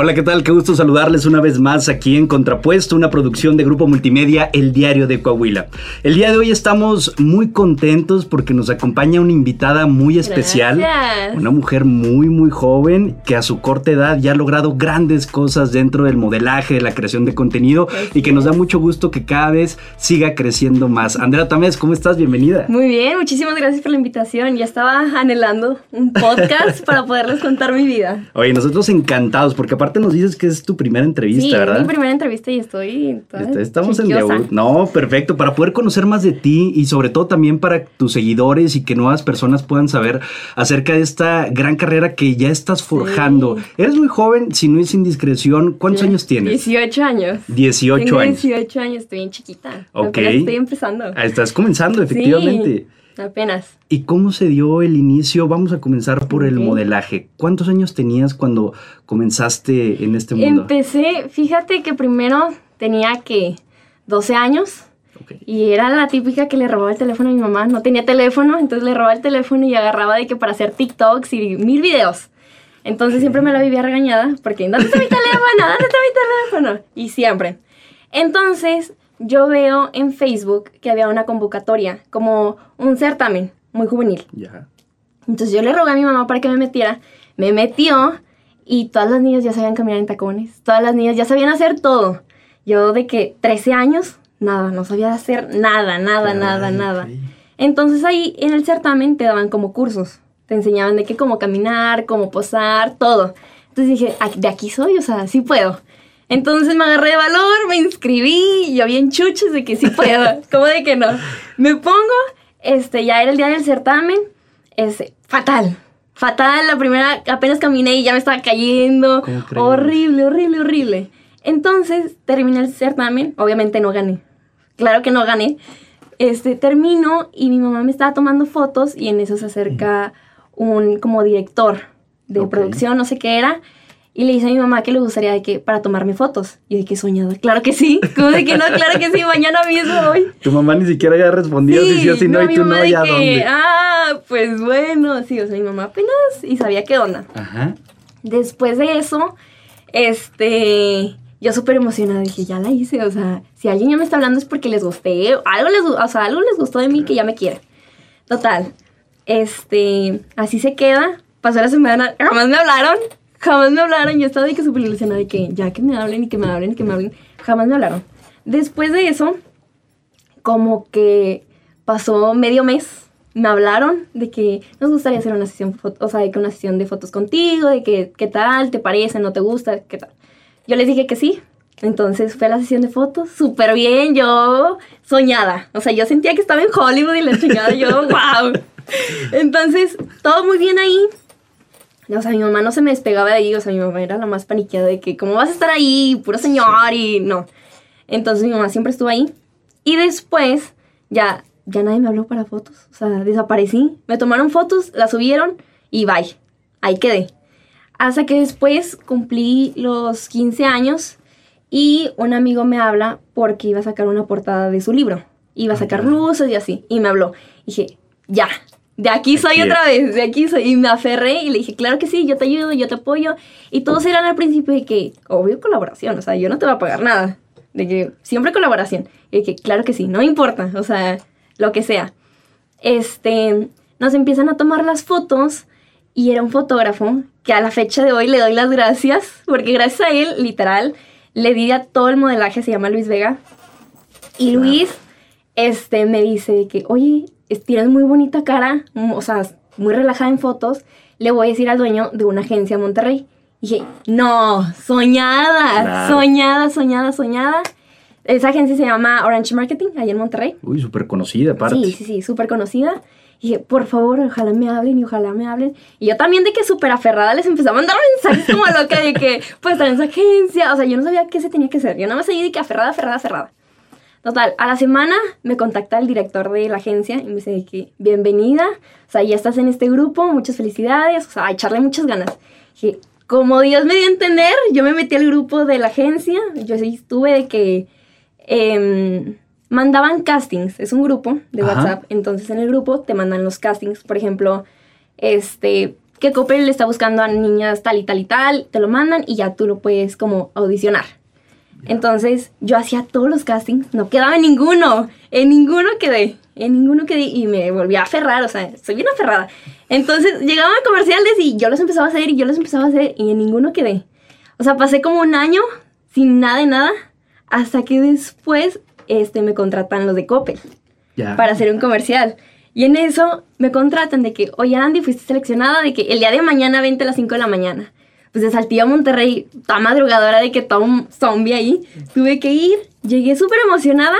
Hola, ¿qué tal? Qué gusto saludarles una vez más aquí en Contrapuesto, una producción de Grupo Multimedia El Diario de Coahuila. El día de hoy estamos muy contentos porque nos acompaña una invitada muy especial, Gracias. una mujer muy muy joven que a su corta edad ya ha logrado grandes cosas dentro del modelaje, de la creación de contenido y que nos da mucho gusto que cada vez siga creciendo más. Andrea Tamés, ¿cómo estás? Bienvenida. Muy bien, muchísimas gracias por la invitación. Ya estaba anhelando un podcast para poderles contar mi vida. Oye, nosotros encantados porque aparte nos dices que es tu primera entrevista, sí, ¿verdad? es mi primera entrevista y estoy. toda Est- Estamos en chiquiosa. debut. No, perfecto. Para poder conocer más de ti y sobre todo también para tus seguidores y que nuevas personas puedan saber acerca de esta gran carrera que ya estás forjando. Eres muy joven, si no es indiscreción. ¿Cuántos años tienes? 18 años. 18 Tengo años. 18 años, estoy bien chiquita. Ok. Apenas estoy empezando. Ah, Estás comenzando, efectivamente. Sí, apenas. ¿Y cómo se dio el inicio? Vamos a comenzar por el Ok. modelaje. ¿Cuántos años tenías cuando comenzaste en este mundo? Empecé, fíjate que primero tenía que 12 años. Y era la típica que le robaba el teléfono a mi mamá. No tenía teléfono, entonces le robaba el teléfono y agarraba de que para hacer TikToks y mil videos. Entonces siempre me la vivía regañada porque ¿dónde está mi teléfono? ¿Dónde está mi teléfono? Y siempre. Entonces yo veo en Facebook que había una convocatoria, como un certamen muy juvenil. Entonces yo le rogué a mi mamá para que me metiera. Me metió y todas las niñas ya sabían caminar en tacones. Todas las niñas ya sabían hacer todo. Yo de que 13 años, nada, no sabía hacer nada, nada, nada, Caray, nada. ok. Entonces ahí en el certamen te daban como cursos. Te enseñaban de qué, cómo caminar, cómo posar, todo. Entonces dije, "Ah, de aquí soy, o sea, sí puedo. Entonces me agarré de valor, me inscribí, y yo bien chuches de que sí puedo. ¿Cómo de que no? Me pongo, este, ya era el día del certamen, este, fatal. Fatal, la primera, apenas caminé y ya me estaba cayendo. Horrible, horrible, horrible. Entonces terminé el certamen, obviamente no gané. Claro que no gané. Este, termino y mi mamá me estaba tomando fotos y en eso se acerca un como director de producción, no sé qué era, y le dice a mi mamá que le gustaría de que para tomarme fotos. Y de que soñada, claro que sí, como de que no, claro que sí, mañana mismo voy. Tu mamá ni siquiera había respondido si sí o si no, y tú no, ¿ya que, dónde? ah, pues bueno, sí, o sea, mi mamá apenas y sabía qué onda. Ajá. Después de eso, este, yo súper emocionada dije, ya la hice, o sea, si alguien ya me está hablando es porque les gusté, algo les, o sea, algo les gustó de mí que ya me quiere. Total, este, así se queda, pasó la semana, jamás me hablaron, jamás me hablaron, yo estaba de que súper ilusionada de que ya que me hablen y que me hablen y que me hablen, jamás me hablaron. Después de eso, como que pasó medio mes, me hablaron de que nos gustaría hacer una sesión, o sea, de que una sesión de fotos contigo, de que qué tal, te parece, no te gusta, qué tal. Yo les dije que sí. Entonces fue la sesión de fotos, súper bien, yo soñada. O sea, yo sentía que estaba en Hollywood y la chingada, yo, wow. Entonces, todo muy bien ahí. O sea, mi mamá no se me despegaba de ahí, o sea, mi mamá era la más paniqueada de que, ¿cómo vas a estar ahí? Puro señor y no. Entonces mi mamá siempre estuvo ahí. Y después, ya, ya nadie me habló para fotos. O sea, desaparecí. Me tomaron fotos, las subieron y bye. Ahí quedé. Hasta que después cumplí los 15 años y un amigo me habla porque iba a sacar una portada de su libro. Iba a sacar luces y así. Y me habló. dije, ya, de aquí soy Aquí otra vez, de aquí soy. Y me aferré y le dije, claro que sí, yo te ayudo, yo te apoyo. Y todos eran al principio de que, obvio colaboración, o sea, yo no te voy a pagar nada. De que siempre colaboración. Y de que, claro que sí, no importa, o sea, lo que sea. Este, nos empiezan a tomar las fotos y era un fotógrafo que a la fecha de hoy le doy las gracias, porque gracias a él, literal, le di a todo el modelaje, se llama Luis Vega. Y Luis, este, me dice que, oye, tienes muy bonita cara, mm, o sea, muy relajada en fotos, le voy a decir al dueño de una agencia en Monterrey. Y dije, no, soñada, Claro. soñada, soñada, soñada. Esa agencia se llama Orange Marketing, allá en Monterrey. Uy, súper conocida aparte. Sí, sí, sí, súper conocida. Y dije, por favor, ojalá me hablen y ojalá me hablen. Y yo también de que súper aferrada les empecé a mandar mensajes como loca de que, pues, en esa agencia. O sea, yo no sabía qué se tenía que hacer. Yo nada más seguí de que aferrada, aferrada, aferrada. Total, a la semana me contacta el director de la agencia y me dice que, bienvenida, o sea, ya estás en este grupo, muchas felicidades, o sea, a echarle muchas ganas. Dije, como Dios me dio a entender, yo me metí al grupo de la agencia, yo sí estuve de que em, mandaban castings, es un grupo de Ajá. WhatsApp, entonces en el grupo te mandan los castings, por ejemplo, este, que Coppel le está buscando a niñas tal y tal y tal, te lo mandan y ya tú lo puedes como audicionar. Entonces yo hacía todos los castings, no quedaba en ninguno, en ninguno quedé, en ninguno quedé y me volví a aferrar, o sea, soy bien aferrada. Entonces llegaban comerciales y yo los empezaba a hacer y yo los empezaba a hacer y en ninguno quedé. O sea, pasé como un año sin nada de nada hasta que después este, me contratan los de Coppel para hacer un comercial. Y en eso me contratan de que, oye Andy, fuiste seleccionada de que el día de mañana vente a las 5 de la mañana. Pues de Saltillo a Monterrey, toda madrugadora de que todo un zombie ahí. Tuve que ir, llegué súper emocionada.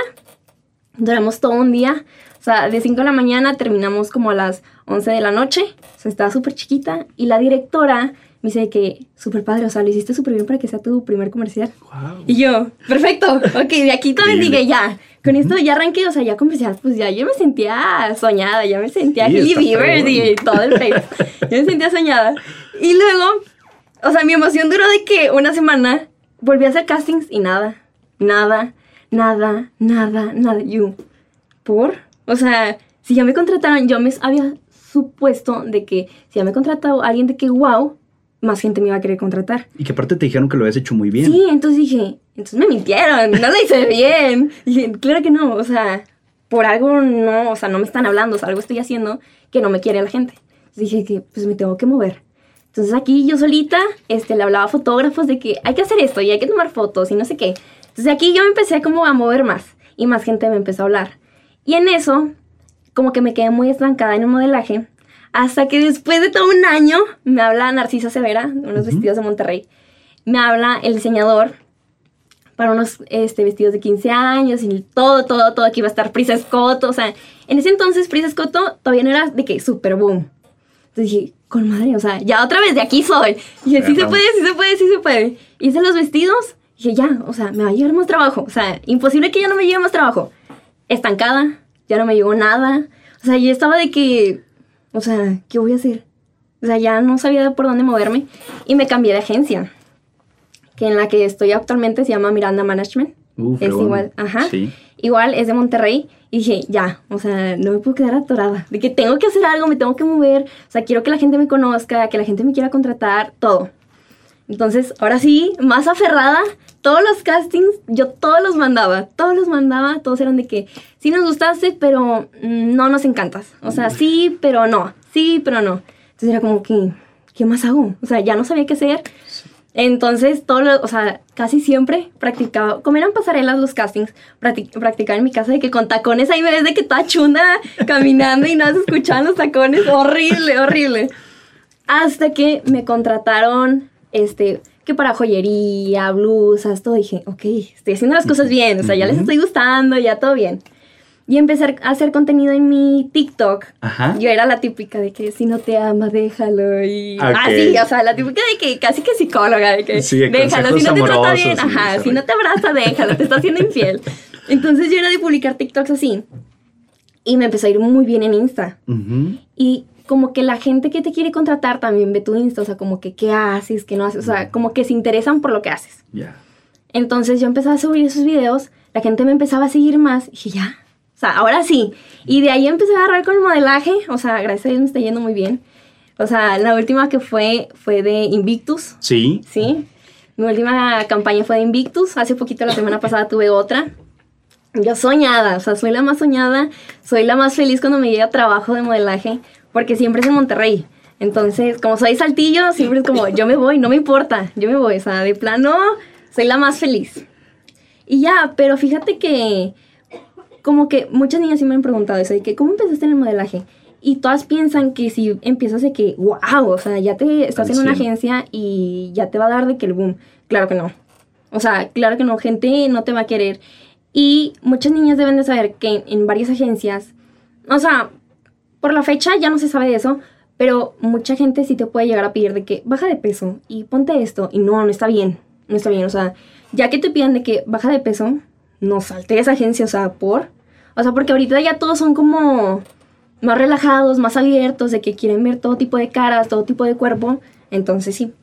Duramos todo un día. O sea, de 5 de la mañana terminamos como a las 11 de la noche. O sea, estaba súper chiquita. Y la directora me dice que súper padre, o sea, lo hiciste súper bien para que sea tu primer comercial. Y yo, perfecto, ok, de aquí también dije ya. Con esto ya arranqué, o sea, ya comercial, pues ya yo me sentía soñada, ya me sentía sí, Bieber y todo el face. yo me sentía soñada. Y luego, o sea, mi emoción duró de que una semana volví a hacer castings y nada, nada, nada, nada, nada. Yo, ¿por? O sea, si ya me contrataron, yo me había supuesto de que si ya me contratado alguien de que wow, más gente me iba a querer contratar. Y que aparte te dijeron que lo habías hecho muy bien. Sí, entonces dije, entonces me mintieron, no lo hice bien. Y dije, claro que no, o sea, por algo no, o sea, no me están hablando, o sea, algo estoy haciendo que no me quiere la gente. Entonces dije que pues me tengo que mover. Entonces aquí yo solita este, le hablaba a fotógrafos de que hay que hacer esto y hay que tomar fotos y no sé qué. Entonces aquí yo me empecé como a mover más y más gente me empezó a hablar. Y en eso, como que me quedé muy estancada en el modelaje hasta que después de todo un año me habla Narcisa Severa, unos vestidos de Monterrey. Me habla el diseñador para unos este, vestidos de 15 años y todo, todo, todo. Aquí iba a estar Prisa Scott. O sea, en ese entonces Prisa Scott todavía no era de que super boom. Entonces dije, con madre, o sea, ya otra vez de aquí soy. Y dije, sí se puede, sí se puede, sí se puede. Hice los vestidos. Dije, ya, o sea, me va a llevar más trabajo. O sea, imposible que ya no me lleve más trabajo. Estancada, ya no me llegó nada. O sea, yo estaba de que o sea, ¿qué voy a hacer? O sea, ya no sabía por dónde moverme y me cambié de agencia, que en la que estoy actualmente se llama Miranda Management. es igual, ajá. Igual es de Monterrey y dije, ya, o sea, no me puedo quedar atorada, de que tengo que hacer algo, me tengo que mover, o sea, quiero que la gente me conozca, que la gente me quiera contratar, todo. Entonces, ahora sí, más aferrada, todos los castings, yo todos los mandaba, todos los mandaba, todos eran de que sí nos gustaste, pero mm, no nos encantas. O sea, sí, pero no, sí, pero no. Entonces era como que, ¿qué más hago? O sea, ya no sabía qué hacer. Entonces, todo o sea, casi siempre practicaba, como eran pasarelas los castings, practicaba en mi casa de que con tacones ahí me ves de que toda chunda caminando y no se escuchaban los tacones, horrible, horrible. Hasta que me contrataron este, que para joyería, blusas, todo, dije, ok, estoy haciendo las cosas bien, o sea, ya les estoy gustando, ya todo bien. Y empecé a hacer contenido en mi TikTok. Ajá. Yo era la típica de que si no te ama, déjalo. Y así, o sea, la típica de que casi que psicóloga, de que déjalo, si no te trata bien, ajá, si no te abraza, déjalo, te está haciendo infiel. Entonces yo era de publicar TikToks así. Y me empezó a ir muy bien en Insta. Y como que la gente que te quiere contratar también ve tu Insta, o sea, como que qué haces, qué no haces, o sea, como que se interesan por lo que haces. Ya. Entonces yo empezaba a subir esos videos, la gente me empezaba a seguir más, y dije, ya, o sea, ahora sí. Y de ahí empecé a agarrar con el modelaje, o sea, gracias a Dios me está yendo muy bien. O sea, la última que fue fue de Invictus. Sí. Sí. Mi última campaña fue de Invictus, hace poquito la semana pasada tuve otra. Yo soñada, o sea, soy la más soñada, soy la más feliz cuando me llega trabajo de modelaje, porque siempre es en Monterrey. Entonces, como soy saltillo, siempre es como, yo me voy, no me importa, yo me voy, o sea, de plano, soy la más feliz. Y ya, pero fíjate que, como que muchas niñas sí me han preguntado eso, de que, ¿cómo empezaste en el modelaje? Y todas piensan que si empiezas de que, wow, o sea, ya te estás en una agencia y ya te va a dar de que el boom. Claro que no. O sea, claro que no, gente no te va a querer. Y muchas niñas deben de saber que en varias agencias, o sea, por la fecha ya no se sabe de eso, pero mucha gente sí te puede llegar a pedir de que baja de peso y ponte esto. Y no, no está bien. No está bien. O sea, ya que te piden de que baja de peso, no salte de esa agencia. O sea, por. O sea, porque ahorita ya todos son como más relajados, más abiertos, de que quieren ver todo tipo de caras, todo tipo de cuerpo. Entonces sí.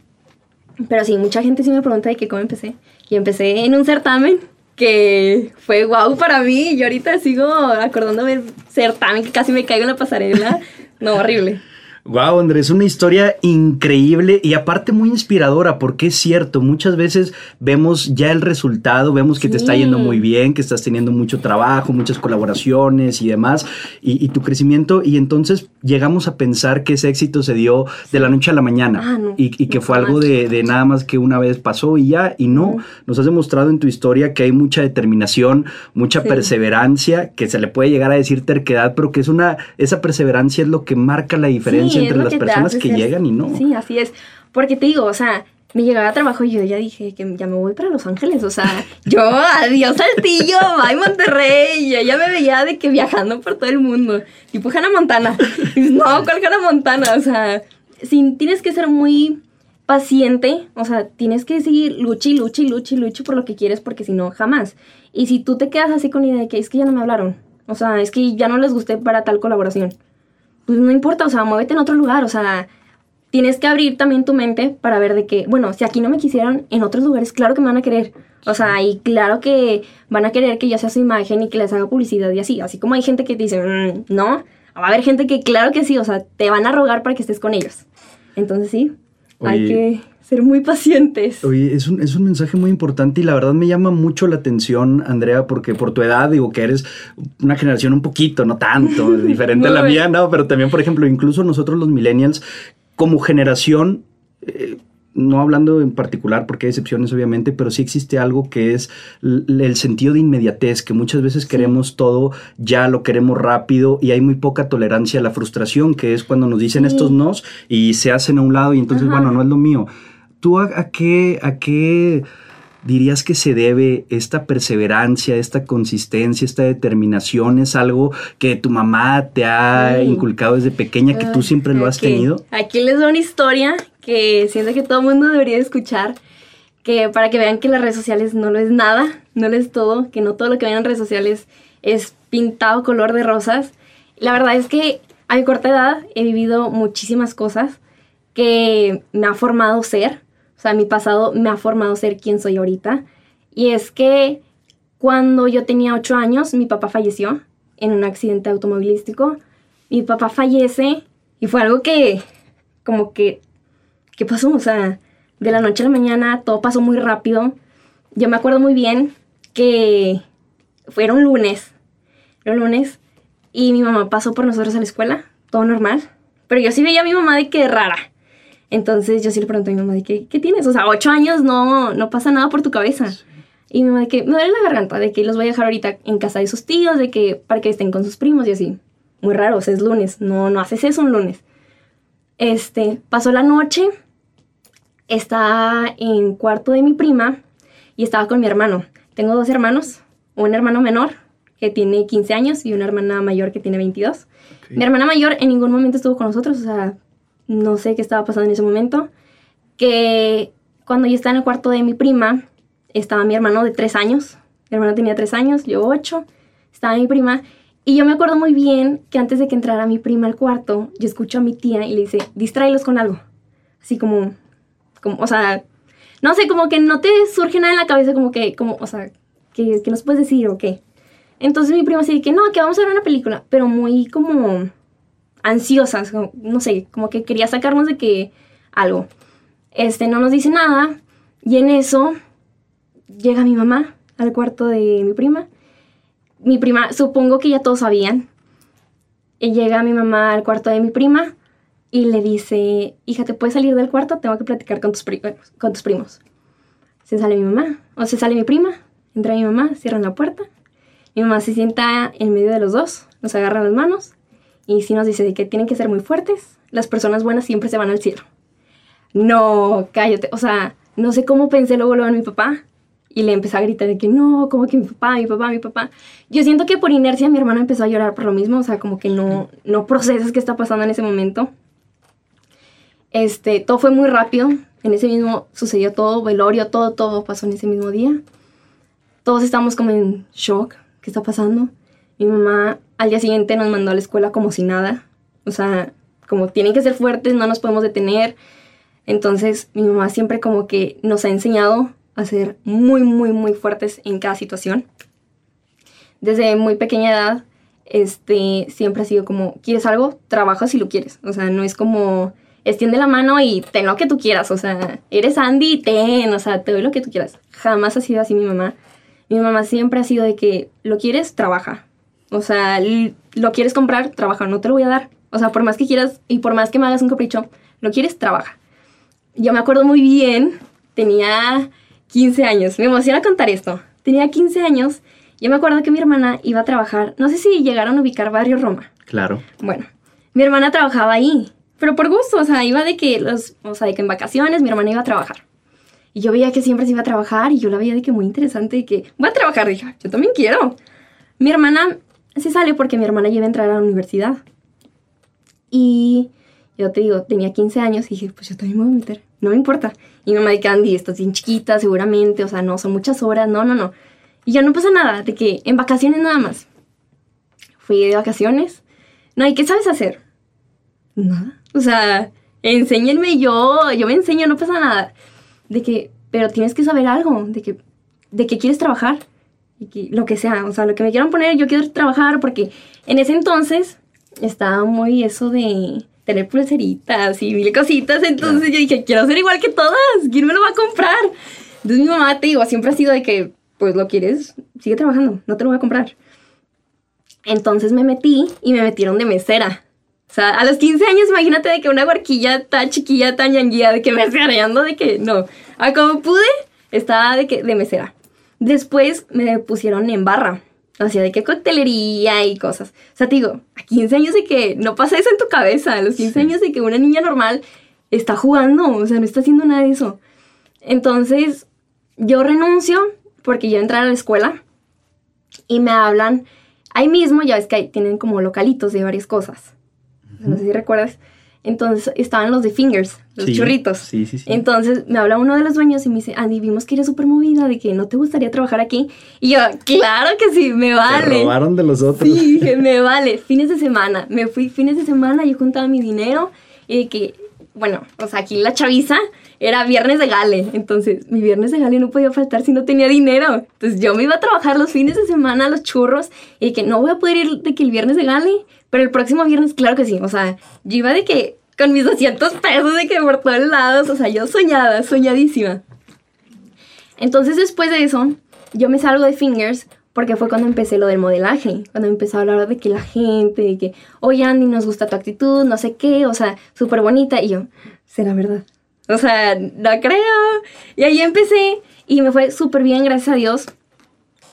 Pero sí, mucha gente sí me pregunta de que cómo empecé. Y empecé en un certamen que fue guau para mí. Y ahorita sigo acordándome del certamen que casi me caigo en la pasarela. No, horrible. Wow, Andrés, una historia increíble y aparte muy inspiradora, porque es cierto, muchas veces vemos ya el resultado, vemos que te está yendo muy bien, que estás teniendo mucho trabajo, muchas colaboraciones y demás, y, tu crecimiento, y entonces llegamos a pensar que ese éxito se dio de la noche a la mañana ah, y, que fue algo de, nada más que una vez pasó y ya, y no, nos has demostrado en tu historia que hay mucha determinación, mucha perseverancia, que se le puede llegar a decir terquedad, pero que es una, esa perseverancia es lo que marca la diferencia entre las personas que llegan y no. Sí, así es. Porque te digo, o sea, me llegaba a trabajo y yo ya dije que ya me voy para Los Ángeles. O sea, yo, adiós Saltillo, bye Monterrey. Yo ya me veía de que viajando por todo el mundo. Tipo Hannah Montana. no, ¿cuál Hannah Montana? O sea, sin, tienes que ser muy paciente. O sea, tienes que seguir y lucha y lucha por lo que quieres porque si no, jamás. Y si tú te quedas así con idea de que es que ya no me hablaron. O sea, es que ya no les gusté para tal colaboración pues no importa, o sea, muévete en otro lugar, o sea, tienes que abrir también tu mente para ver de que, bueno, si aquí no me quisieron, en otros lugares, claro que me van a querer. O sea, y claro que van a querer que yo sea su imagen y que les haga publicidad y así. Así como hay gente que te dice, mm, no, va a haber gente que claro que sí, o sea, te van a rogar para que estés con ellos. Entonces sí, hay que ser muy pacientes. Oye, es un, es un mensaje muy importante y la verdad me llama mucho la atención, Andrea, porque por tu edad digo que eres una generación un poquito, no tanto, diferente a la mía, no, pero también, por ejemplo, incluso nosotros los millennials, como generación, eh, no hablando en particular porque hay excepciones obviamente, pero sí existe algo que es el sentido de inmediatez, que muchas veces queremos todo ya, lo queremos rápido y hay muy poca tolerancia a la frustración, que es cuando nos dicen estos nos y se hacen a un lado y entonces, bueno, no es lo mío. ¿Tú a, qué, a qué dirías que se debe esta perseverancia, esta consistencia, esta determinación? ¿Es algo que tu mamá te ha inculcado desde pequeña, que tú siempre lo has tenido? Aquí les doy una historia que siento que todo el mundo debería escuchar, que para que vean que las redes sociales no lo es nada, no lo es todo, que no todo lo que ven en redes sociales es pintado color de rosas. La verdad es que a mi corta edad he vivido muchísimas cosas que me ha formado ser o sea, mi pasado me ha formado ser quien soy ahorita. Y es que cuando yo tenía ocho años, mi papá falleció en un accidente automovilístico. Mi papá fallece y fue algo que, como que, ¿qué pasó? O sea, de la noche a la mañana todo pasó muy rápido. Yo me acuerdo muy bien que fue un lunes, era un lunes, y mi mamá pasó por nosotros a la escuela, todo normal. Pero yo sí veía a mi mamá de que rara. Entonces yo sí le pregunto a mi mamá de qué, ¿qué tienes? O sea, ocho años no, no pasa nada por tu cabeza. Y mi mamá de que me duele la garganta, de que los voy a dejar ahorita en casa de sus tíos, de que para que estén con sus primos y así. Muy raro, o sea, es lunes, no, no haces eso un lunes. Este, pasó la noche, estaba en cuarto de mi prima y estaba con mi hermano. Tengo dos hermanos, un hermano menor que tiene 15 años y una hermana mayor que tiene 22. Mi hermana mayor en ningún momento estuvo con nosotros, o sea, no sé qué estaba pasando en ese momento, que cuando yo estaba en el cuarto de mi prima, estaba mi hermano de tres años, mi hermano tenía tres años, yo ocho, estaba mi prima, y yo me acuerdo muy bien que antes de que entrara mi prima al cuarto, yo escucho a mi tía y le dice, distráelos con algo, así como, como, o sea, no sé, como que no te surge nada en la cabeza, como que, como, o sea, que, que nos puedes decir o qué. Entonces mi prima se dice que no, que vamos a ver una película, pero muy como ansiosas, no sé, como que quería sacarnos de que algo. Este, no nos dice nada y en eso llega mi mamá al cuarto de mi prima. Mi prima, supongo que ya todos sabían. Y llega mi mamá al cuarto de mi prima y le dice, hija, ¿te puedes salir del cuarto? Tengo que platicar con tus, con tus primos. Se sale mi mamá, o se sale mi prima, entra mi mamá, cierran la puerta. Mi mamá se sienta en medio de los dos, nos agarra las manos y sí nos dice que tienen que ser muy fuertes, las personas buenas siempre se van al cielo. No, cállate, o sea, no sé cómo pensé luego, luego en mi papá y le empecé a gritar de que no, como que mi papá, mi papá, mi papá. Yo siento que por inercia mi hermano empezó a llorar por lo mismo, o sea, como que no, no procesas qué está pasando en ese momento. Este, todo fue muy rápido, en ese mismo sucedió todo, velorio, todo, todo pasó en ese mismo día. Todos estamos como en shock, ¿qué está pasando? Mi mamá al día siguiente nos mandó a la escuela como si nada. O sea, como tienen que ser fuertes, no nos podemos detener. Entonces mi mamá siempre como que nos ha enseñado a ser muy, muy, muy fuertes en cada situación. Desde muy pequeña edad este, siempre ha sido como, ¿quieres algo? Trabaja si lo quieres. O sea, no es como, extiende la mano y ten lo que tú quieras. O sea, eres Andy, ten, o sea, te doy lo que tú quieras. Jamás ha sido así mi mamá. Mi mamá siempre ha sido de que, ¿lo quieres? Trabaja. O sea, lo quieres comprar, trabaja, no te lo voy a dar. O sea, por más que quieras y por más que me hagas un capricho, lo quieres, trabaja. Yo me acuerdo muy bien, tenía 15 años, me emociona contar esto. Tenía 15 años, yo me acuerdo que mi hermana iba a trabajar, no sé si llegaron a ubicar Barrio Roma. Claro. Bueno, mi hermana trabajaba ahí, pero por gusto, o sea, iba de que los, o sea, de que en vacaciones mi hermana iba a trabajar. Y yo veía que siempre se iba a trabajar y yo la veía de que muy interesante, de que voy a trabajar, dije, yo también quiero. Mi hermana se sale porque mi hermana iba a entrar a la universidad. Y yo te digo, tenía 15 años y dije, pues yo también me voy a meter, no me importa. Y mi mamá de Candy, estás bien chiquita seguramente, o sea, no, son muchas horas, no, no, no. Y ya no pasa nada, de que en vacaciones nada más. Fui de vacaciones. No, ¿y qué sabes hacer? Nada. O sea, enséñenme yo, yo me enseño, no pasa nada. De que, pero tienes que saber algo, de que, de que quieres trabajar. Y que, lo que sea, o sea, lo que me quieran poner, yo quiero trabajar porque en ese entonces estaba muy eso de tener pulseritas y mil cositas. Entonces yo dije, quiero ser igual que todas. ¿Quién me lo va a comprar? Entonces mi mamá, te digo, siempre ha sido de que, pues lo quieres, sigue trabajando, no te lo voy a comprar. Entonces me metí y me metieron de mesera. O sea, a los 15 años, imagínate de que una barquilla tan chiquilla, tan yanguía, de que me ando de que no. A como pude, estaba de que de mesera. Después me pusieron en barra. O sea, de qué coctelería y cosas. O sea, te digo, a 15 años de que no pasa eso en tu cabeza. A los 15 años de que una niña normal está jugando. O sea, no está haciendo nada de eso. Entonces, yo renuncio porque yo entré a la escuela y me hablan. Ahí mismo, ya ves que ahí tienen como localitos de varias cosas. No sé si recuerdas. Entonces estaban los de fingers, los churritos. Sí, sí, sí. Entonces me habla uno de los dueños y me dice, Andy, vimos que eres súper movida, de que no te gustaría trabajar aquí. Y yo, claro que sí, me vale. Te robaron de los otros. Sí, dije, me vale. Fines de semana. Me fui fines de semana, yo juntaba mi dinero y de que, bueno, o sea, aquí la chaviza era viernes de gale. Entonces, mi viernes de gale no podía faltar si no tenía dinero. Entonces, yo me iba a trabajar los fines de semana, los churros, y de que no voy a poder ir de que el viernes de gale pero el próximo viernes, claro que sí. O sea, yo iba de que con mis 200 pesos de que por todos lados. O sea, yo soñada, soñadísima. Entonces, después de eso, yo me salgo de Fingers porque fue cuando empecé lo del modelaje. Cuando empecé a hablar de que la gente, de que, oye Andy, nos gusta tu actitud, no sé qué, o sea, súper bonita. Y yo, será verdad. O sea, no creo. Y ahí empecé y me fue súper bien, gracias a Dios.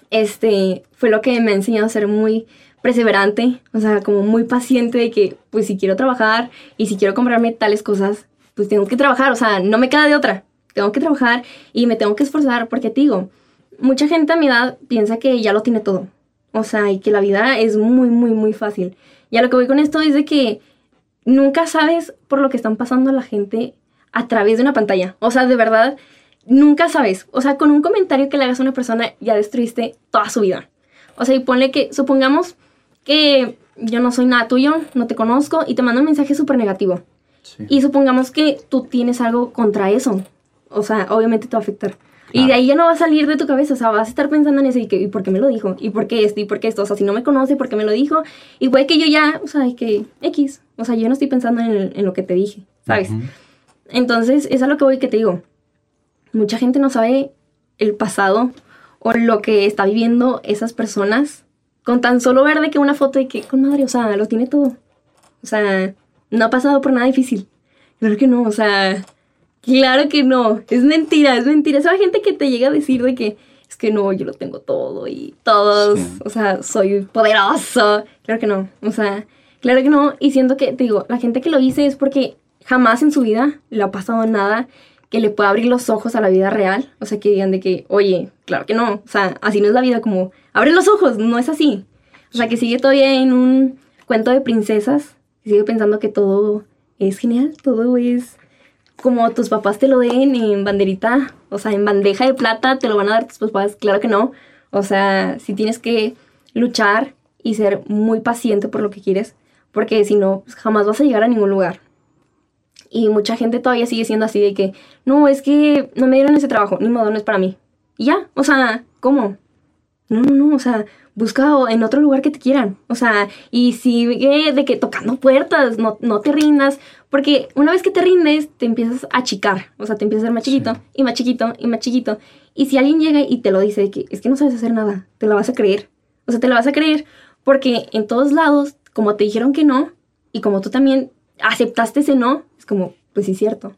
Este, fue lo que me ha enseñado a ser muy perseverante, o sea, como muy paciente de que, pues si quiero trabajar y si quiero comprarme tales cosas, pues tengo que trabajar, o sea, no me queda de otra. Tengo que trabajar y me tengo que esforzar porque te digo, mucha gente a mi edad piensa que ya lo tiene todo. O sea, y que la vida es muy, muy, muy fácil. Y a lo que voy con esto es de que nunca sabes por lo que están pasando la gente a través de una pantalla. O sea, de verdad, nunca sabes. O sea, con un comentario que le hagas a una persona ya destruiste toda su vida. O sea, y ponle que, supongamos, que yo no soy nada tuyo, no te conozco y te mando un mensaje súper negativo. Y supongamos que tú tienes algo contra eso. O sea, obviamente te va a afectar. Y de ahí ya no va a salir de tu cabeza, o sea, vas a estar pensando en eso y que, ¿y por qué me lo dijo? ¿Y por qué esto? ¿Y por qué esto? O sea, si no me conoce, ¿por qué me lo dijo? Y puede que yo ya, o sea, que X, o sea, yo no estoy pensando en, lo que te dije, ¿sabes? Entonces, es a lo que voy que te digo. Mucha gente no sabe el pasado o lo que está viviendo esas personas con tan solo ver de que una foto y que con madre, o sea, lo tiene todo. O sea, no ha pasado por nada difícil. Claro que no, o sea, claro que no. Es mentira, es mentira. Esa gente que te llega a decir de que es que no, yo lo tengo todo y todos, o sea, soy poderoso. Claro que no, o sea, claro que no. Y siento que, te digo, la gente que lo dice es porque jamás en su vida le ha pasado nada que le pueda abrir los ojos a la vida real. O sea, que digan de que, oye, claro que no. O sea, así no es la vida como, abre los ojos, no es así. O sea, que sigue todavía en un cuento de princesas. Y sigue pensando que todo es genial, todo es como tus papás te lo den en banderita, o sea, en bandeja de plata te lo van a dar tus papás, claro que no. O sea, si tienes que luchar y ser muy paciente por lo que quieres, porque si no, pues, jamás vas a llegar a ningún lugar. Y mucha gente todavía sigue siendo así de que, no, es que no me dieron ese trabajo, ni modo, no es para mí. Y ya, o sea, ¿cómo? no, no, no, o sea, busca en otro lugar que te quieran. O sea, y sigue de que tocando puertas, no, no te rindas, porque una vez que te rindes, te empiezas a achicar, o sea, te empiezas a ser más chiquito, y más chiquito, y más chiquito. Y si alguien llega y te lo dice, de que es que no sabes hacer nada, te lo vas a creer. O sea, te lo vas a creer porque en todos lados, como te dijeron que no, y como tú también aceptaste ese no, es como, pues sí, cierto.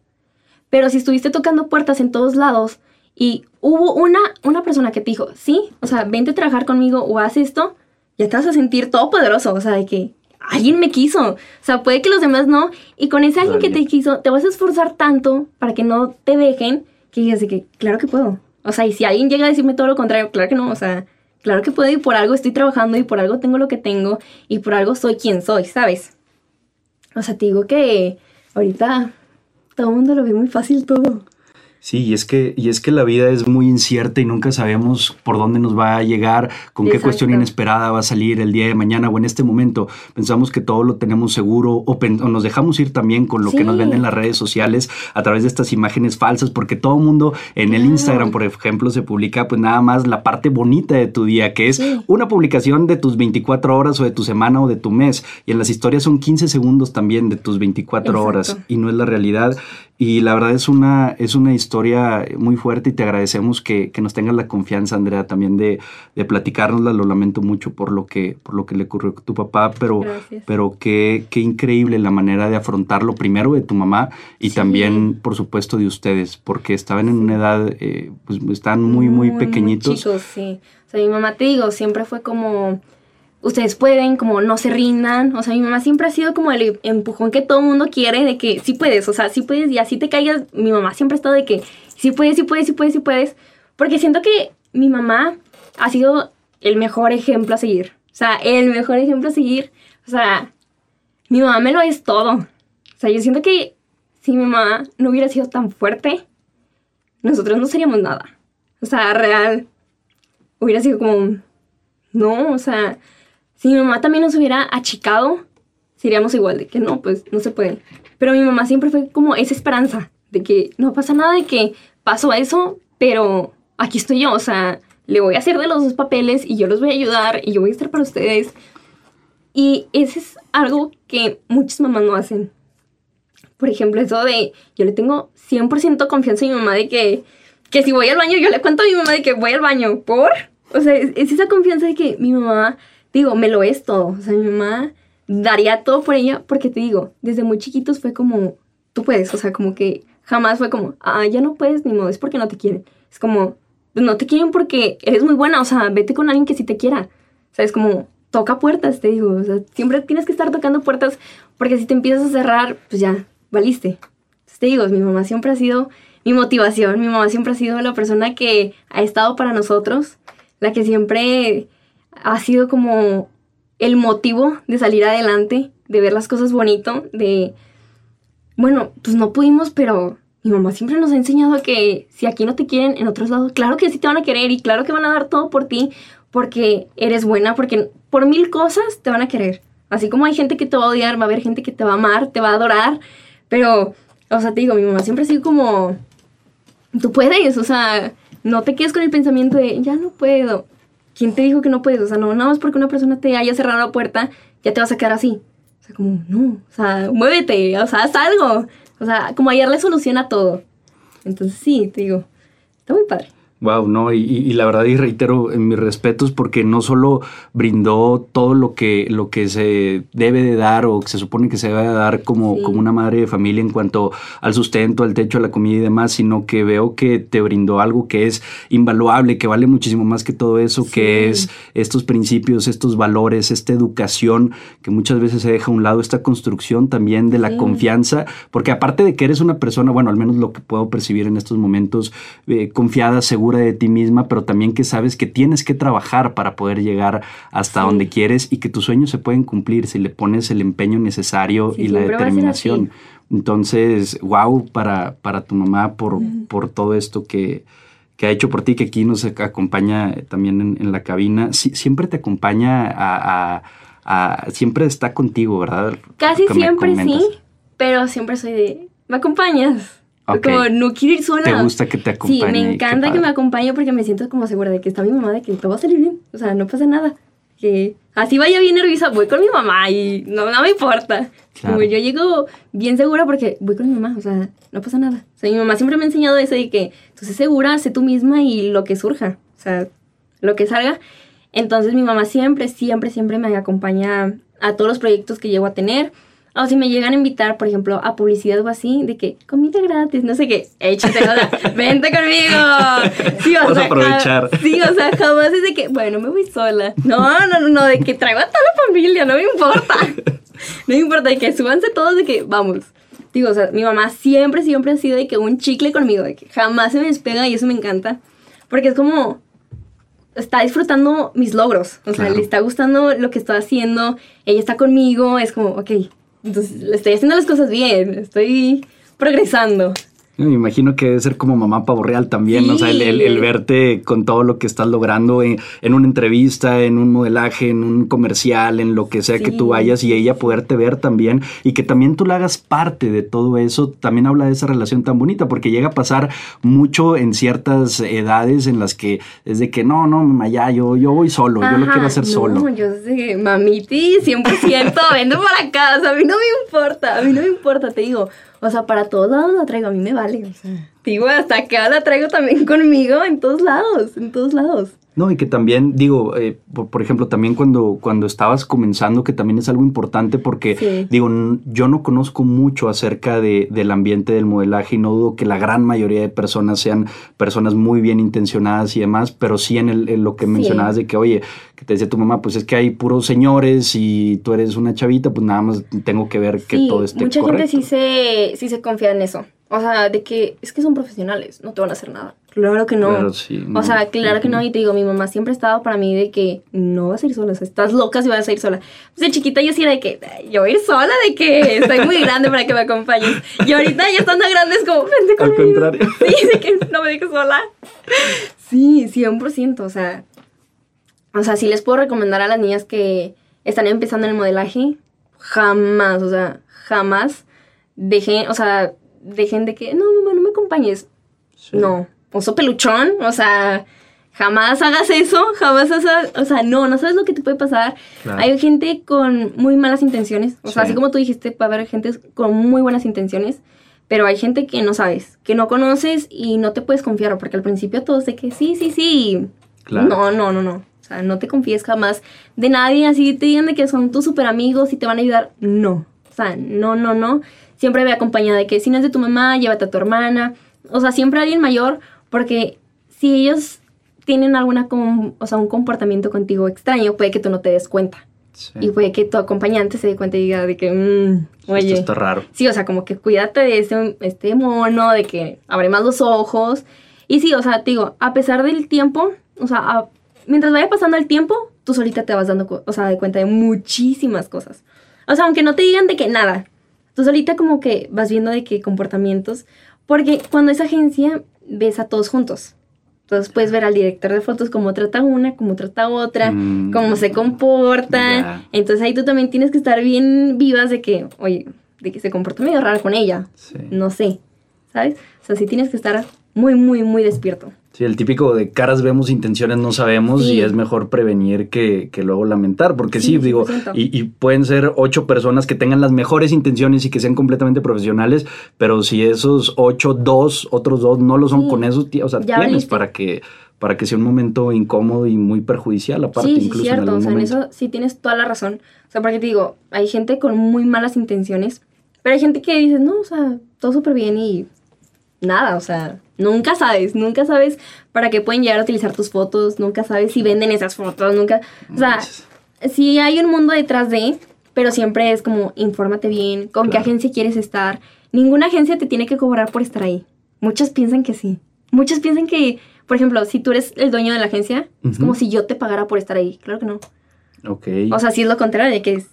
Pero si estuviste tocando puertas en todos lados y hubo una, una persona que te dijo, sí, o sea, vente a trabajar conmigo o haz esto, ya te vas a sentir todo poderoso, o sea, de que alguien me quiso. O sea, puede que los demás no. Y con ese alguien que te quiso, te vas a esforzar tanto para que no te dejen que digas de que, claro que puedo. O sea, y si alguien llega a decirme todo lo contrario, claro que no, o sea, claro que puedo y por algo estoy trabajando y por algo tengo lo que tengo y por algo soy quien soy, ¿sabes? O sea, te digo que ahorita todo el mundo lo ve muy fácil todo. Sí, y es que, y es que la vida es muy incierta y nunca sabemos por dónde nos va a llegar, con qué cuestión inesperada va a salir el día de mañana o en este momento. Pensamos que todo lo tenemos seguro o, nos dejamos ir también con lo que nos venden las redes sociales a través de estas imágenes falsas, porque todo el mundo en el Instagram, por ejemplo, se publica pues nada más la parte bonita de tu día, que es una publicación de tus 24 horas o de tu semana o de tu mes. Y en las historias son 15 segundos también de tus 24 horas y no es la realidad. Y la verdad es una, es una historia muy fuerte y te agradecemos que, nos tengas la confianza, Andrea, también de, de platicárnosla. Lo lamento mucho por lo que, por lo que le ocurrió a tu papá, pero, pero qué, qué increíble la manera de afrontarlo, primero de tu mamá y también, por supuesto, de ustedes, porque estaban en una edad, eh, pues están muy, muy, pequeñitos. chicos, sí. O sea, mi mamá, te digo, siempre fue como ustedes pueden, como no se rindan. O sea, mi mamá siempre ha sido como el empujón que todo mundo quiere de que sí puedes, o sea, sí puedes y así te caigas. Mi mamá siempre ha estado de que sí puedes, sí puedes, sí puedes, sí puedes. Porque siento que mi mamá ha sido el mejor ejemplo a seguir. O sea, el mejor ejemplo a seguir. O sea, mi mamá me lo es todo. O sea, yo siento que si mi mamá no hubiera sido tan fuerte, nosotros no seríamos nada. O sea, real, hubiera sido como, no, o sea, si mi mamá también nos hubiera achicado, seríamos igual, de que no, pues no se puede. Pero mi mamá siempre fue como esa esperanza, de que no pasa nada, de que pasó eso, pero aquí estoy yo, o sea, le voy a hacer de los dos papeles y yo los voy a ayudar y yo voy a estar para ustedes. Y ese es algo que muchas mamás no hacen. Por ejemplo, eso de, yo le tengo 100% confianza a mi mamá de que, que si voy al baño, yo le cuento a mi mamá de que voy al baño. ¿Por? O sea, es esa confianza de que mi mamá digo, me lo es todo. O sea, mi mamá daría todo por ella porque te digo, desde muy chiquitos fue como, tú puedes, o sea, como que jamás fue como, ah, ya no puedes, ni modo, es porque no te quieren. Es como, no te quieren porque eres muy buena, o sea, vete con alguien que sí te quiera. O sea, es como, toca puertas, te digo, o sea, siempre tienes que estar tocando puertas porque si te empiezas a cerrar, pues ya, valiste. Entonces te digo, mi mamá siempre ha sido mi motivación, mi mamá siempre ha sido la persona que ha estado para nosotros, la que siempre ha sido como el motivo de salir adelante, de ver las cosas bonito, de, bueno, pues no pudimos, pero mi mamá siempre nos ha enseñado que si aquí no te quieren en otros lados, claro que sí te van a querer y claro que van a dar todo por ti porque eres buena, porque por mil cosas te van a querer. Así como hay gente que te va a odiar, va a haber gente que te va a amar, te va a adorar, pero, o sea, te digo, mi mamá siempre ha sido como, tú puedes, o sea, no te quedes con el pensamiento de, ya no puedo. ¿Quién te dijo que no puedes? O sea, no, nada más porque una persona te haya cerrado la puerta, ya te vas a quedar así. O sea, como, no, o sea, muévete, o sea, haz algo. O sea, como le solución a todo. Entonces, sí, te digo, está muy padre. Wow, no, y, la verdad, y reitero mis respetos, porque no solo brindó todo lo que, lo que se debe de dar o que se supone que se debe de dar como, como una madre de familia en cuanto al sustento, al techo, a la comida y demás, sino que veo que te brindó algo que es invaluable, que vale muchísimo más que todo eso, que es estos principios, estos valores, esta educación que muchas veces se deja a un lado, esta construcción también de la confianza, porque aparte de que eres una persona, bueno, al menos lo que puedo percibir en estos momentos, eh, confiada, segura, de ti misma, pero también que sabes que tienes que trabajar para poder llegar hasta donde quieres y que tus sueños se pueden cumplir si le pones el empeño necesario y la determinación. Entonces, wow para, para tu mamá por, por todo esto que, que ha hecho por ti, que aquí nos acompaña también en, la cabina. siempre te acompaña a, a, Siempre está contigo, ¿verdad? Casi siempre sí, pero siempre soy de... ¿Me acompañas? Como no quiero ir sola. ¿Te gusta que te acompañe? Sí, me encanta que me acompañe porque me siento como segura de que está mi mamá, de que todo va a salir bien. O sea, no pasa nada. Que así vaya bien nerviosa, voy con mi mamá y no, no me importa. Claro. Como yo llego bien segura porque voy con mi mamá, o sea, no pasa nada. O sea, mi mamá siempre me ha enseñado eso de que tú sé segura, sé tú misma y lo que surja. O sea, lo que salga. Entonces mi mamá siempre, siempre, siempre me acompaña a todos los proyectos que llego a tener. O si me llegan a invitar, por ejemplo, a publicidad o así, de que comida gratis, no sé qué, échate, o vente conmigo. Sí, o Vamos a aprovechar. sí, o sea, jamás es de que, bueno, me voy sola. No, no, no, no, de que traigo a toda la familia, no me importa. No me importa, de que súbanse todos, de que vamos. Digo, o sea, mi mamá siempre, siempre ha sido de que un chicle conmigo, de que jamás se me despega y eso me encanta. Porque es como, está disfrutando mis logros. O sea, Claro. le está gustando lo que estoy haciendo. Ella está conmigo. Es como, ok, entonces estoy haciendo las cosas bien. Estoy progresando. Me imagino que debe ser como mamá pavo real también, Sí. o sea, el, el- el verte con todo lo que estás logrando en, en una entrevista, en un modelaje, en un comercial, en lo que sea que tú vayas y ella poderte ver también y que también tú le hagas parte de todo eso, también habla de esa relación tan bonita, porque llega a pasar mucho en ciertas edades en las que es de que no, no, mamá, ya, yo, yo voy solo, yo lo quiero hacer no, solo. yo sé, mamiti, 100%, vente para sea, a mí no me importa, a mí no me importa, te digo, o sea, para todos lados la traigo, a mí me vale, digo, hasta acá la traigo también conmigo, en todos lados, en todos lados. No, y que también, digo, eh, por, por ejemplo, también cuando, cuando estabas comenzando, que también es algo importante porque, Sí. digo, yo no conozco mucho acerca de, del ambiente del modelaje y no dudo que la gran mayoría de personas sean personas muy bien intencionadas y demás, pero sí en, el, en lo que Sí. mencionabas de que, oye, que te decía tu mamá, pues es que hay puros señores y tú eres una chavita, pues nada más tengo que ver que sí, todo esté mucha correcto. gente sí se, sí se confía en eso, o sea, de que es que son profesionales, no te van a hacer nada. Claro que no. Claro, sí, no. O sea, claro que no. Y te digo, mi mamá siempre ha estado para mí de que no vas a ir sola. O sea, estás loca si vas a ir sola. Pues de chiquita yo sí era de que "Ay, yo voy a ir sola, de que estoy muy grande para que me acompañes. Y ahorita ya estando grande es como, vente Al conmigo. contrario. Sí, de que no me dejes sola. Sí, 100%. O sea, o sea, sí les puedo recomendar a las niñas que están empezando en el modelaje. Jamás, o sea, jamás dejen, o sea, dejen de que, no, mamá, no me acompañes. Sí. No, oso peluchón, o sea, jamás hagas eso, jamás hagas, o sea, no, no sabes lo que te puede pasar. Claro. Hay gente con muy malas intenciones, o sea, Sí. así como tú dijiste, puede haber gente con muy buenas intenciones, pero hay gente que no sabes, que no conoces y no te puedes confiar, porque al principio todos de que sí, sí, sí. Claro. No, no, no, no. O sea, no te confíes jamás de nadie, así te digan de que son tus super amigos y te van a ayudar. No. O sea, no, no, no. Siempre ve acompañada de que si no es de tu mamá, llévate a tu hermana. O sea, siempre alguien mayor, porque si ellos tienen alguna, com- o sea, un comportamiento contigo extraño, puede que tú no te des cuenta. Sí. Y puede que tu acompañante se dé cuenta y diga de que, mm, oye, Esto está raro. Sí, o sea, como que cuídate de este, este mono, de que abre más los ojos. Y sí, o sea, te digo, a pesar del tiempo, o sea, a- mientras vaya pasando el tiempo, tú solita te vas dando, o sea, de cuenta de muchísimas cosas. O sea, aunque no te digan de que nada, tú solita como que vas viendo de qué comportamientos, porque cuando es agencia, ves a todos juntos. Entonces puedes ver al director de fotos cómo trata una, cómo trata otra, Mm. cómo se comporta. Entonces ahí tú también tienes que estar bien vivas de que, oye, de que se comportó medio raro con ella. Sí. No sé, ¿sabes? O sea, sí tienes que estar muy, muy, muy despierto. Sí, el típico de caras vemos, intenciones no sabemos Sí. y es mejor prevenir que, que luego lamentar, porque sí, Sí, digo, 100%. y, y pueden ser ocho personas que tengan las mejores intenciones y que sean completamente profesionales, pero si esos ocho, dos, otros dos no lo son Sí. con esos, o sea, Ya tienes valiste. para que, para que sea un momento incómodo y muy perjudicial aparte, sí, sí, incluso en cierto. algún O sea, en eso sí tienes toda la razón. O sea, porque te digo, hay gente con muy malas intenciones, pero hay gente que dice, no, o sea, todo súper bien y nada, o sea, nunca sabes, nunca sabes para qué pueden llegar a utilizar tus fotos, nunca sabes si venden esas fotos, nunca, o sea, sí hay un mundo detrás de, pero siempre es como, infórmate bien, con qué agencia quieres estar. Ninguna agencia te tiene que cobrar por estar ahí. Muchas piensan que sí. Muchos piensan que, por ejemplo, si tú eres el dueño de la agencia, es como si yo te pagara por estar ahí. Claro que no. Ok. O sea, sí es lo contrario, de que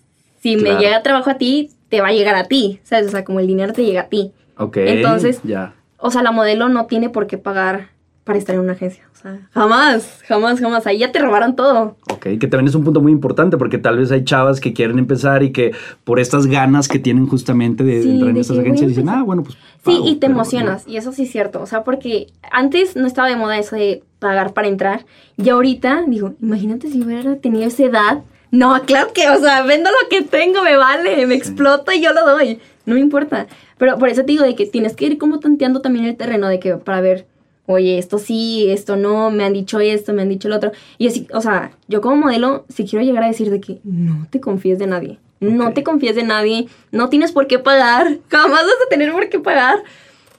si Claro. me llega trabajo a ti, te va a llegar a ti, ¿sabes? O sea, como el dinero te llega a ti. ok. entonces- Ya. O sea, la modelo no tiene por qué pagar para estar en una agencia. O sea, jamás, jamás, jamás. Ahí ya te robaron todo. Ok, que también es un punto muy importante porque tal vez hay chavas que quieren empezar y que por estas ganas que tienen justamente de, Sí, entrar en estas agencias dicen, empezar. ah, bueno, pues. Sí, pago", y te pero emocionas, y eso sí es cierto, o sea, porque antes no estaba de moda eso de pagar para entrar, y ahorita digo, imagínate si hubiera tenido esa edad, no, claro que, o sea, vendo lo que tengo, me vale, me explota y yo lo doy, no me importa, pero por eso te digo de que tienes que ir como tanteando también el terreno, de que para ver, oye, esto sí, esto no, me han dicho esto, me han dicho lo otro, y así, o sea, yo como modelo, si quiero llegar a decir de que no te confíes de nadie, no te confíes de nadie, no tienes por qué pagar, jamás vas a tener por qué pagar.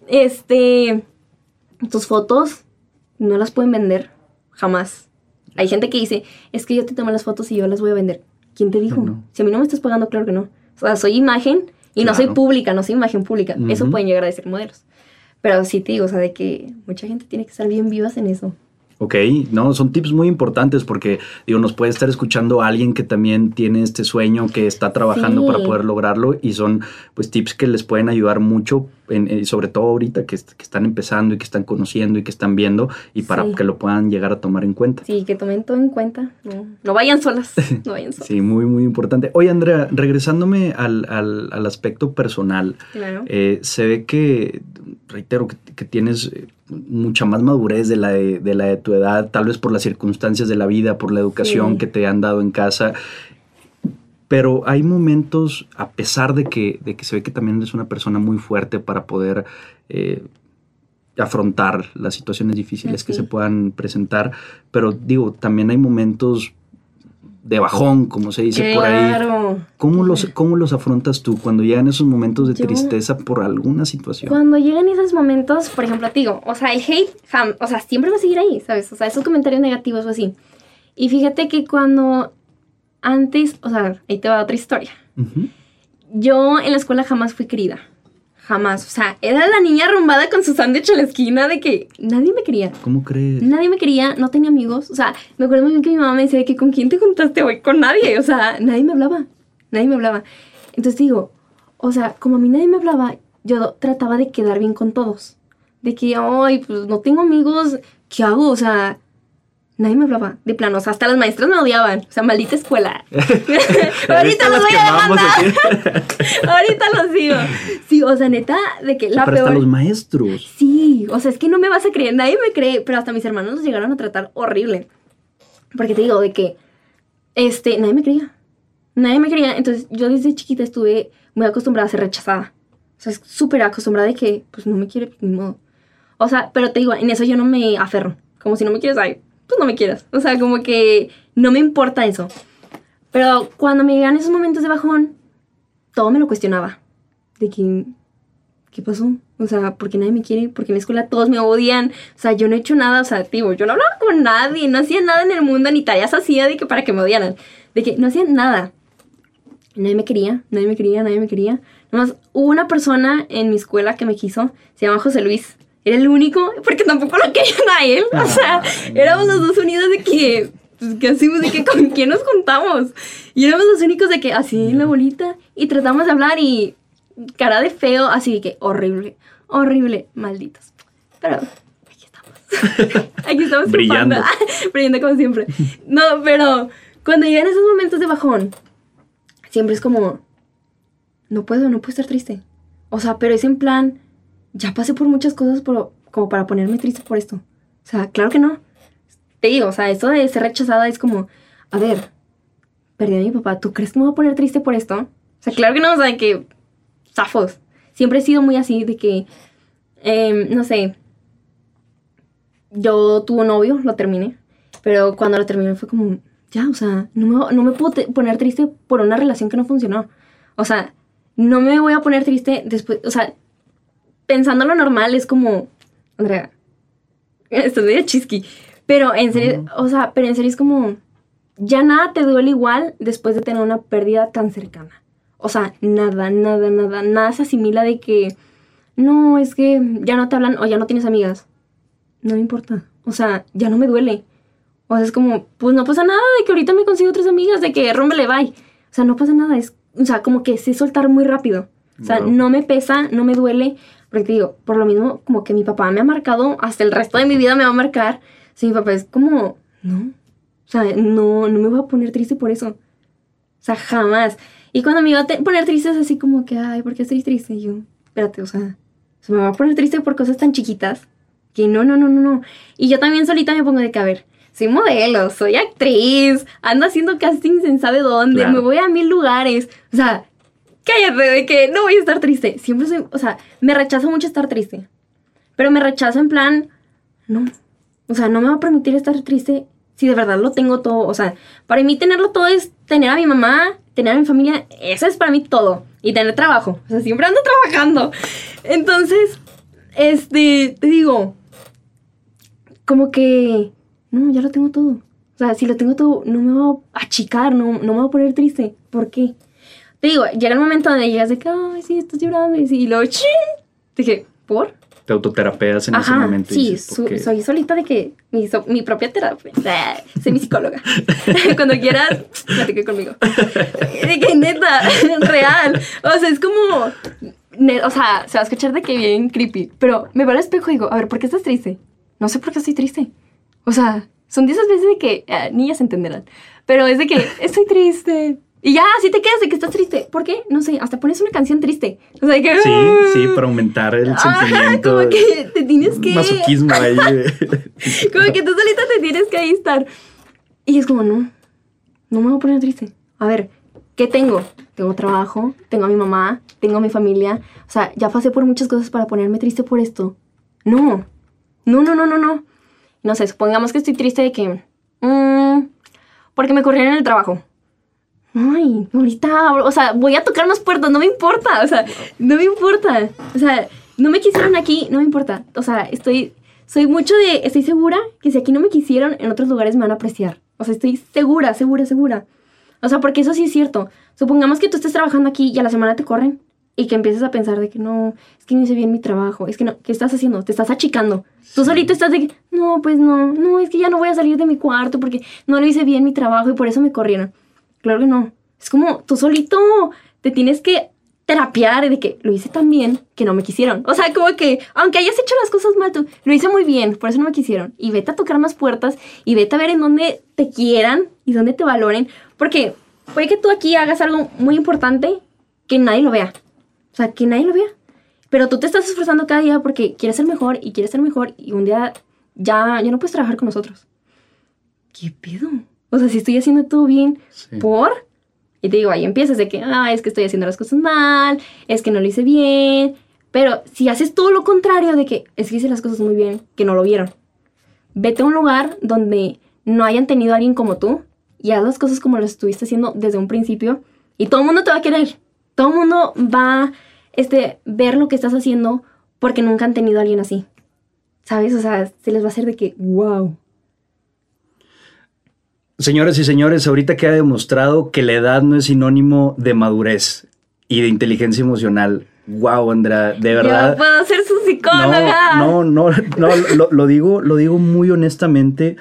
Este, tus fotos no las pueden vender, jamás. Hay gente que dice, es que yo te tomo las fotos y yo las voy a vender. ¿Quién te dijo? No. Si a mí no me estás pagando, claro que no. O sea, soy imagen y no soy pública, no soy imagen pública. Eso pueden llegar a ser modelos. Pero sí te digo, o sea, de que mucha gente tiene que estar bien vivas en eso. Ok, no, son tips muy importantes porque, digo, nos puede estar escuchando alguien que también tiene este sueño, que está trabajando Sí. para poder lograrlo y son, pues, tips que les pueden ayudar mucho, en- eh, sobre todo ahorita que, est- que están empezando y que están conociendo y que están viendo y para Sí. que lo puedan llegar a tomar en cuenta. Sí, que tomen todo en cuenta. No, no vayan solas. No vayan solas. Sí, muy, muy importante. Oye, Andrea, regresándome al, al- al aspecto personal, Claro. eh, se ve que, reitero, que, que tienes eh, mucha más madurez de la de, de la de tu edad, tal vez por las circunstancias de la vida, por la educación Sí. que te han dado en casa. Pero hay momentos, a pesar de que, de que se ve que también eres una persona muy fuerte para poder eh, afrontar las situaciones difíciles que Sí. se puedan presentar, pero digo, también hay momentos de bajón, como se dice por ahí. Claro. ¿Cómo los, ¿Cómo los afrontas tú cuando llegan esos momentos de Yo- tristeza por alguna situación? Cuando llegan esos momentos, por ejemplo, te digo, o sea, el hate, jam- o sea, siempre va a seguir ahí, ¿sabes? O sea, esos comentarios negativos o así. Y fíjate que cuando antes, o sea, ahí te va otra historia. Yo en la escuela jamás fui querida. Jamás. O sea, era la niña arrumbada con su sándwich en la esquina de que nadie me quería. ¿Cómo crees? Nadie me quería, no tenía amigos. O sea, me acuerdo muy bien que mi mamá me decía que con quién te juntaste hoy, con nadie. O sea, nadie me hablaba. Nadie me hablaba. Entonces digo, o sea, como a mí nadie me hablaba, yo trataba de quedar bien con todos. De que, ay, pues no tengo amigos, ¿qué hago? O sea, nadie me hablaba. De plano, o sea, hasta las maestras me odiaban. O sea, maldita escuela. Ahorita ¿Viste los voy a demandar. Ahorita los digo. Sí, o sea, neta, de que la Pero hasta peor. los maestros. Sí, o sea, es que no me vas a creer, nadie me cree, pero hasta mis hermanos nos llegaron a tratar horrible. Porque te digo, de que, este, nadie me creía. Nadie me creía, entonces yo desde chiquita estuve muy acostumbrada a ser rechazada. O sea, súper acostumbrada de que, pues no me quiere, pues, ni modo. O sea, pero te digo, en eso yo no me aferro. Como si no me quieres, ay, pues no me quieras. O sea, como que no me importa eso. Pero cuando me llegan esos momentos de bajón, todo me lo cuestionaba. De que, ¿qué pasó? O sea, ¿por qué nadie me quiere? Porque en la escuela todos me odian. O sea, yo no he hecho nada. O sea, digo, yo no hablaba con nadie. No hacía nada en el mundo. Ni tareas hacía de que para que me odiaran. De que no hacía nada. Nadie me quería. Nadie me quería. Nadie me quería. Nomás hubo una persona en mi escuela que me quiso. Se llama José Luis. Era el único. Porque tampoco lo querían a él. O sea, Ay, éramos los dos unidos de que... Pues, ¿qué hacemos? De que con quién nos juntamos. Y éramos los únicos de que así en la bolita. Y tratamos de hablar y cara de feo, así de que horrible, horrible, malditos. Pero aquí estamos. aquí estamos Brillando. Brillando como siempre. No, pero cuando llegan esos momentos de bajón, siempre es como, no puedo, no puedo estar triste. O sea, pero es en plan, ya pasé por muchas cosas por- como para ponerme triste por esto. O sea, claro que no. Te digo, o sea, esto de ser rechazada es como, a ver, perdí a mi papá, ¿tú crees que me voy a poner triste por esto? O sea, claro que no, o sea, de que zafos. Siempre he sido muy así, de que, em, no sé, yo tuve un novio, lo terminé, pero cuando lo terminé fue como, ya, o sea, no me, no me puedo poner triste por una relación que no funcionó. O sea, no me voy a poner triste después, o sea, pensando lo normal es como, Andrea, estoy medio chisqui, pero en serio, o sea, pero en serio es como, ya nada te duele igual después de tener una pérdida tan cercana. O sea, nada, nada, nada, nada se asimila de que, no, es que ya no te hablan o ya no tienes amigas. No me importa. O sea, ya no me duele. O sea, es como, pues no pasa nada de que ahorita me consigo otras amigas, de que rómbele, bye. O sea, no pasa nada. Es, o sea, como que sé soltar muy rápido. O sea, no me pesa, no me duele. Porque te digo, por lo mismo, como que mi papá me ha marcado, hasta el resto de mi vida me va a marcar. Si mi papá es como, no. O sea, no, no me voy a poner triste por eso. O sea, jamás. Y cuando me iba a poner triste es así como que, ay, ¿por qué estoy triste? Y yo, espérate, o sea, se me va a poner triste por cosas tan chiquitas que no, no, no, no, no. Y yo también solita me pongo de que, a ver, soy modelo, soy actriz, ando haciendo castings en sabe dónde, me voy a mil lugares. O sea, cállate de que no voy a estar triste. Siempre soy, o sea, me rechazo mucho estar triste. Pero me rechazo en plan, no. O sea, no me va a permitir estar triste si de verdad lo tengo todo. O sea, para mí tenerlo todo es tener a mi mamá, tener a mi familia. Eso es para mí todo. Y tener trabajo. O sea, siempre ando trabajando. Entonces, este, te digo, como que, no, ya lo tengo todo. O sea, si lo tengo todo, no me va a achicar, no, no me va a poner triste. ¿Por qué? Te digo, llega el momento donde llegas de que, ay, sí, estás llorando. Y, y luego, ¡chin! Dije, ¿por? Te autoterapeas en ese momento. Sí, soy solita de que mi, mi propia terapia. soy mi psicóloga. Cuando quieras, platique conmigo. De que neta, real. O sea, es como. o sea, se va a escuchar de que bien creepy. Pero me veo al espejo y digo, a ver, ¿por qué estás triste? No sé por qué estoy triste. O sea, son de esas veces de que eh, niñas entenderán. Pero es de que estoy triste. Y ya, así te quedas de que estás triste. ¿Por qué? No sé, hasta pones una canción triste. O sea, que... Sí, sí, para aumentar el sentimiento. Como que te tienes que... Masoquismo ahí. como que tú solita te tienes que ahí estar. Y es como, no, no me voy a poner triste. A ver, ¿qué tengo? Tengo trabajo, tengo a mi mamá, tengo a mi familia. O sea, ya pasé por muchas cosas para ponerme triste por esto. No, no, no, no, no, no. No sé, supongamos que estoy triste de que... Mmm, porque me corrieron el trajo ay, ahorita, o sea, voy a tocar más puertas, no me importa, o sea, no me importa, o sea, no me quisieron aquí, no me importa, o sea, estoy, soy mucho de, estoy segura que si aquí no me quisieron, en otros lugares me van a apreciar, o sea, estoy segura, segura, segura, o sea, porque eso sí es cierto, supongamos que tú estés trabajando aquí y a la semana te corren y que empieces a pensar de que no, es que no hice bien mi trabajo, es que no, ¿qué estás haciendo? Te estás achicando. Tú solito estás de que, no, pues no, no, es que ya no voy a salir de mi cuarto porque no lo hice bien mi trabajo y por eso me corrieron. Claro que no. Es como tú solito te tienes que terapiar de que lo hice tan bien que no me quisieron. O sea, como que, aunque hayas hecho las cosas mal, tú lo hice muy bien, por eso no me quisieron. Y vete a tocar más puertas y vete a ver en dónde te quieran y dónde te valoren. Porque puede que tú aquí hagas algo muy importante que nadie lo vea. O sea, que nadie lo vea. Pero tú te estás esforzando cada día porque quieres ser mejor y quieres ser mejor y un día ya, ya no puedes trabajar con nosotros. ¿Qué pedo? O sea, si estoy haciendo todo bien, ¿por? Y te digo, ahí empiezas de que, ah, es que estoy haciendo las cosas mal, es que no lo hice bien. Pero si haces todo lo contrario de que es que hice las cosas muy bien, que no lo vieron, vete a un lugar donde no hayan tenido a alguien como tú y haz las cosas como las estuviste haciendo desde un principio y todo el mundo te va a querer. Todo el mundo va a este, ver lo que estás haciendo porque nunca han tenido a alguien así. ¿Sabes? O sea, se les va a hacer de que, wow, Señoras y señores, ahorita queda demostrado que la edad no es sinónimo de madurez y de inteligencia emocional. Wow, Andrea, de verdad. Yo puedo ser su psicóloga. No, no, no, lo, lo, digo, lo digo muy honestamente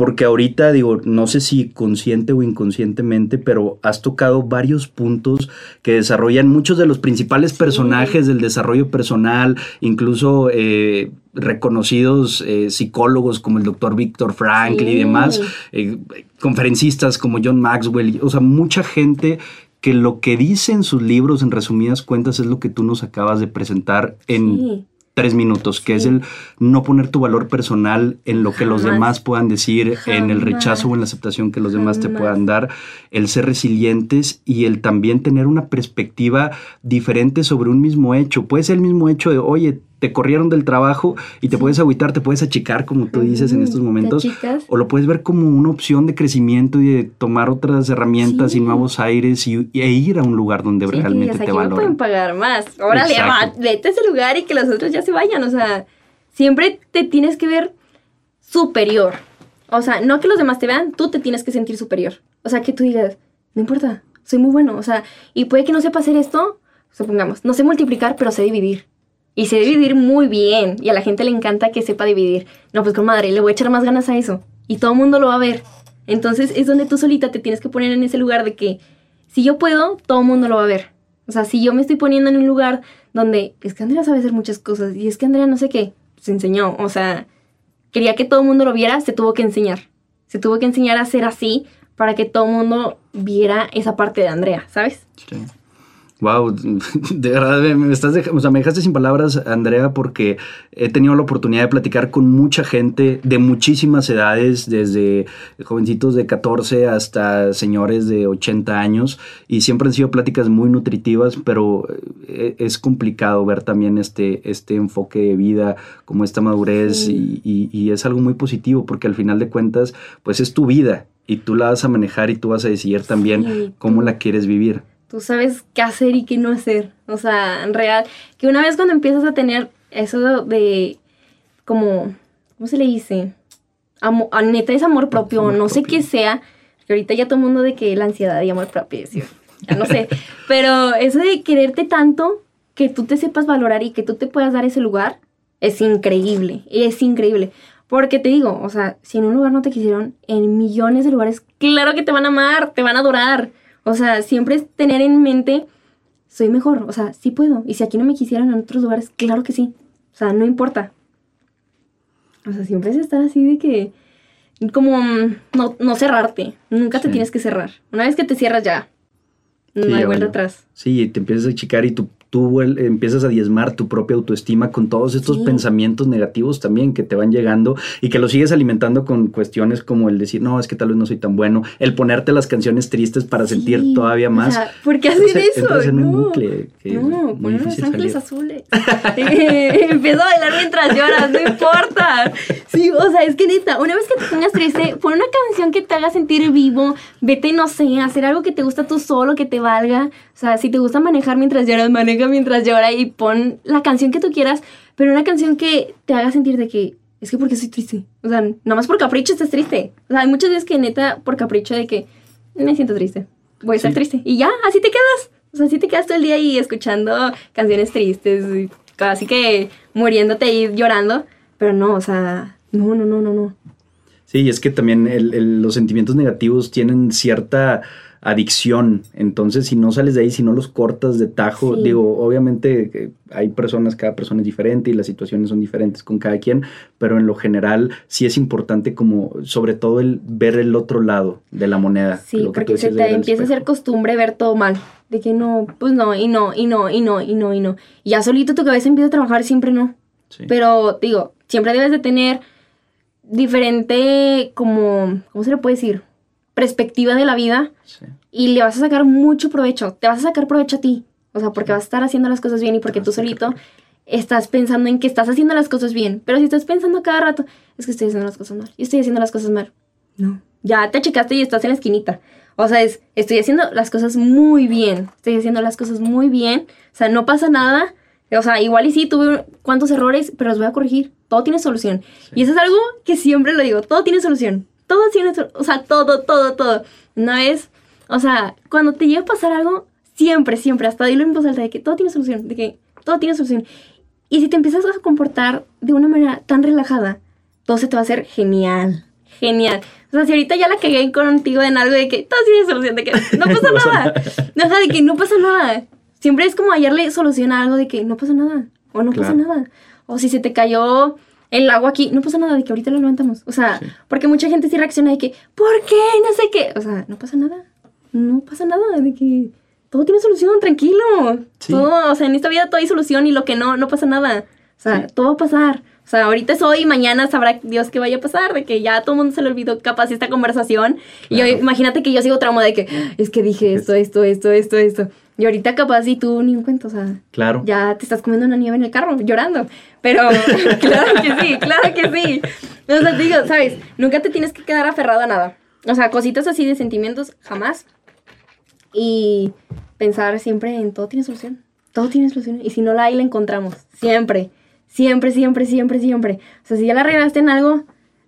porque ahorita digo, no sé si consciente o inconscientemente, pero has tocado varios puntos que desarrollan muchos de los principales personajes del desarrollo personal, incluso eh, reconocidos eh, psicólogos como el doctor Víctor Frankl y demás, eh, conferencistas como John Maxwell, o sea, mucha gente que lo que dice en sus libros, en resumidas cuentas, es lo que tú nos acabas de presentar en tres minutos, que es el no poner tu valor personal en lo que los demás puedan decir, en el rechazo o en la aceptación que los demás te puedan dar, el ser resilientes y el también tener una perspectiva diferente sobre un mismo hecho. Puede ser el mismo hecho de, oye, te corrieron del trabajo y te puedes agüitar, te puedes achicar, como tú dices en estos momentos. O lo puedes ver como una opción de crecimiento y de tomar otras herramientas y nuevos aires y, e ir a un lugar donde realmente te valoren. pueden pagar más. Órale, vete a ese lugar y que los otros ya se vayan. O sea, siempre te tienes que ver superior. O sea, no que los demás te vean, tú te tienes que sentir superior. O sea, que tú digas, no importa, soy muy bueno. O sea, y puede que no sepa hacer esto, supongamos, no sé multiplicar, pero sé dividir. Y sé dividir muy bien. Y a la gente le encanta que sepa dividir. No, pues con madre, le voy a echar más ganas a eso. Y todo el mundo lo va a ver. Entonces es donde tú solita te tienes que poner en ese lugar de que si yo puedo, todo el mundo lo va a ver. O sea, si yo me estoy poniendo en un lugar donde es que Andrea sabe hacer muchas cosas y es que Andrea no sé qué, se enseñó, o sea, quería que todo el mundo lo viera, se tuvo que enseñar. Se tuvo que enseñar a ser así para que todo el mundo viera esa parte de Andrea, ¿sabes? Sí. Wow, de verdad me, estás o sea, me dejaste sin palabras, Andrea, porque he tenido la oportunidad de platicar con mucha gente de muchísimas edades, desde jovencitos de 14 hasta señores de 80 años, y siempre han sido pláticas muy nutritivas, pero eh, es complicado ver también este, este enfoque de vida, como esta madurez, y, y es algo muy positivo, porque al final de cuentas, pues es tu vida, y tú la vas a manejar y tú vas a decidir también cómo la quieres vivir tú sabes qué hacer y qué no hacer. O sea, en real, que una vez cuando empiezas a tener eso de, como, ¿cómo se le dice? Amo, a neta es amor propio, no sé qué sea, que ahorita ya todo el mundo de que la ansiedad y amor propio, ya no sé, pero eso de quererte tanto, que tú te sepas valorar y que tú te puedas dar ese lugar, es increíble, es increíble. Porque te digo, o sea, si en un lugar no te quisieron, en millones de lugares, claro que te van a amar, te van a adorar. O sea, siempre es tener en mente, soy mejor, o sea, sí puedo. Y si aquí no me quisieran en otros lugares, claro que sí. O sea, no importa. O sea, siempre es estar así de que, como mm, no, cerrarte. Nunca te tienes que cerrar. Una vez que te cierras ya, no hay vuelta atrás. Sí, te empiezas a chicar y tu tú empiezas a diezmar tu propia autoestima con todos estos pensamientos negativos también que te van llegando y que lo sigues alimentando con cuestiones como el decir, no, es que tal vez no soy tan bueno, el ponerte las canciones tristes para sentir todavía más. O sea, ¿Por qué hacer eso? en un bucle. no, poner los ángeles azules. Empiezo a bailar mientras lloras, no importa. Sí, o sea, es que neta, una vez que te pongas triste, pon una canción que te haga sentir vivo, vete, no sé, hacer algo que te gusta tú solo, que te valga. O sea, si te gusta manejar mientras lloras, maneja mientras llora y pon la canción que tú quieras, pero una canción que te haga sentir de que es que porque soy triste. O sea, nada más por capricho estás triste. O sea, hay muchas veces que neta por capricho de que me siento triste. Voy a estar triste. Y ya, así te quedas. O sea, así te quedas todo el día ahí escuchando canciones tristes, y casi que muriéndote y llorando. Pero no, o sea, no, no, no, no, no. Sí, es que también los sentimientos negativos tienen cierta adicción. Entonces, si no sales de ahí, si no los cortas de tajo, digo, obviamente hay personas, cada persona es diferente y las situaciones son diferentes con cada quien, pero en lo general sí es importante como, sobre todo, el ver el otro lado de la moneda. Sí, porque se te empieza a ser costumbre ver todo mal. De que no, pues no, y no, y no, y no, y no, y no. Y ya solito tu cabeza empieza a trabajar, siempre no. Pero, digo, siempre debes de tener diferente, como, ¿cómo se le puede decir? Perspectiva de la vida y le vas a sacar mucho provecho. Te vas a sacar provecho a ti. O sea, porque vas a estar haciendo las cosas bien y porque tú solito estás pensando en que estás haciendo las cosas bien. Pero si estás pensando cada rato, es que estoy haciendo las cosas mal. Y estoy haciendo las cosas mal. No. Ya te achicaste y estás en la esquinita. O sea, es, estoy haciendo las cosas muy bien. Estoy haciendo las cosas muy bien. O sea, no pasa nada. O sea, igual y sí, tuve cuantos errores, pero los voy a corregir. Todo tiene solución. Y eso es algo que siempre lo digo. Todo tiene solución todo tiene, o sea, todo, todo, todo. No es, o sea, cuando te llega a pasar algo, siempre, siempre, hasta dilo en voz alta, de que todo tiene solución, de que todo tiene solución. Y si te empiezas a comportar de una manera tan relajada, todo se te va a hacer genial, genial. O sea, si ahorita ya la cagué contigo en algo de que todo tiene solución, de que no pasa nada. No, o sea, de que no pasa nada. Siempre es como hallarle solución a algo de que no pasa nada, o no pasa nada. O si se te cayó el agua aquí, no pasa nada de que ahorita lo levantamos. O sea, porque mucha gente sí reacciona de que, ¿por qué? No sé qué. O sea, no pasa nada. No pasa nada de que todo tiene solución, tranquilo. Todo, o sea, en esta vida todo hay solución y lo que no, no pasa nada. O sea, todo va a pasar. O sea, ahorita es hoy y mañana sabrá Dios qué vaya a pasar, de que ya todo el mundo se le olvidó capaz esta conversación. Y hoy, imagínate que yo sigo trauma de que es que dije esto, esto, esto, esto, esto. Y ahorita capaz y tú ni un cuento, o sea, claro. ya te estás comiendo una nieve en el carro, llorando. Pero claro que sí, claro que sí. O sea, te digo, ¿sabes? Nunca te tienes que quedar aferrado a nada. O sea, cositas así de sentimientos, jamás. Y pensar siempre en todo tiene solución. Todo tiene solución. Y si no la hay, la encontramos. Siempre. Siempre, siempre, siempre, siempre. O sea, si ya la arreglaste en algo,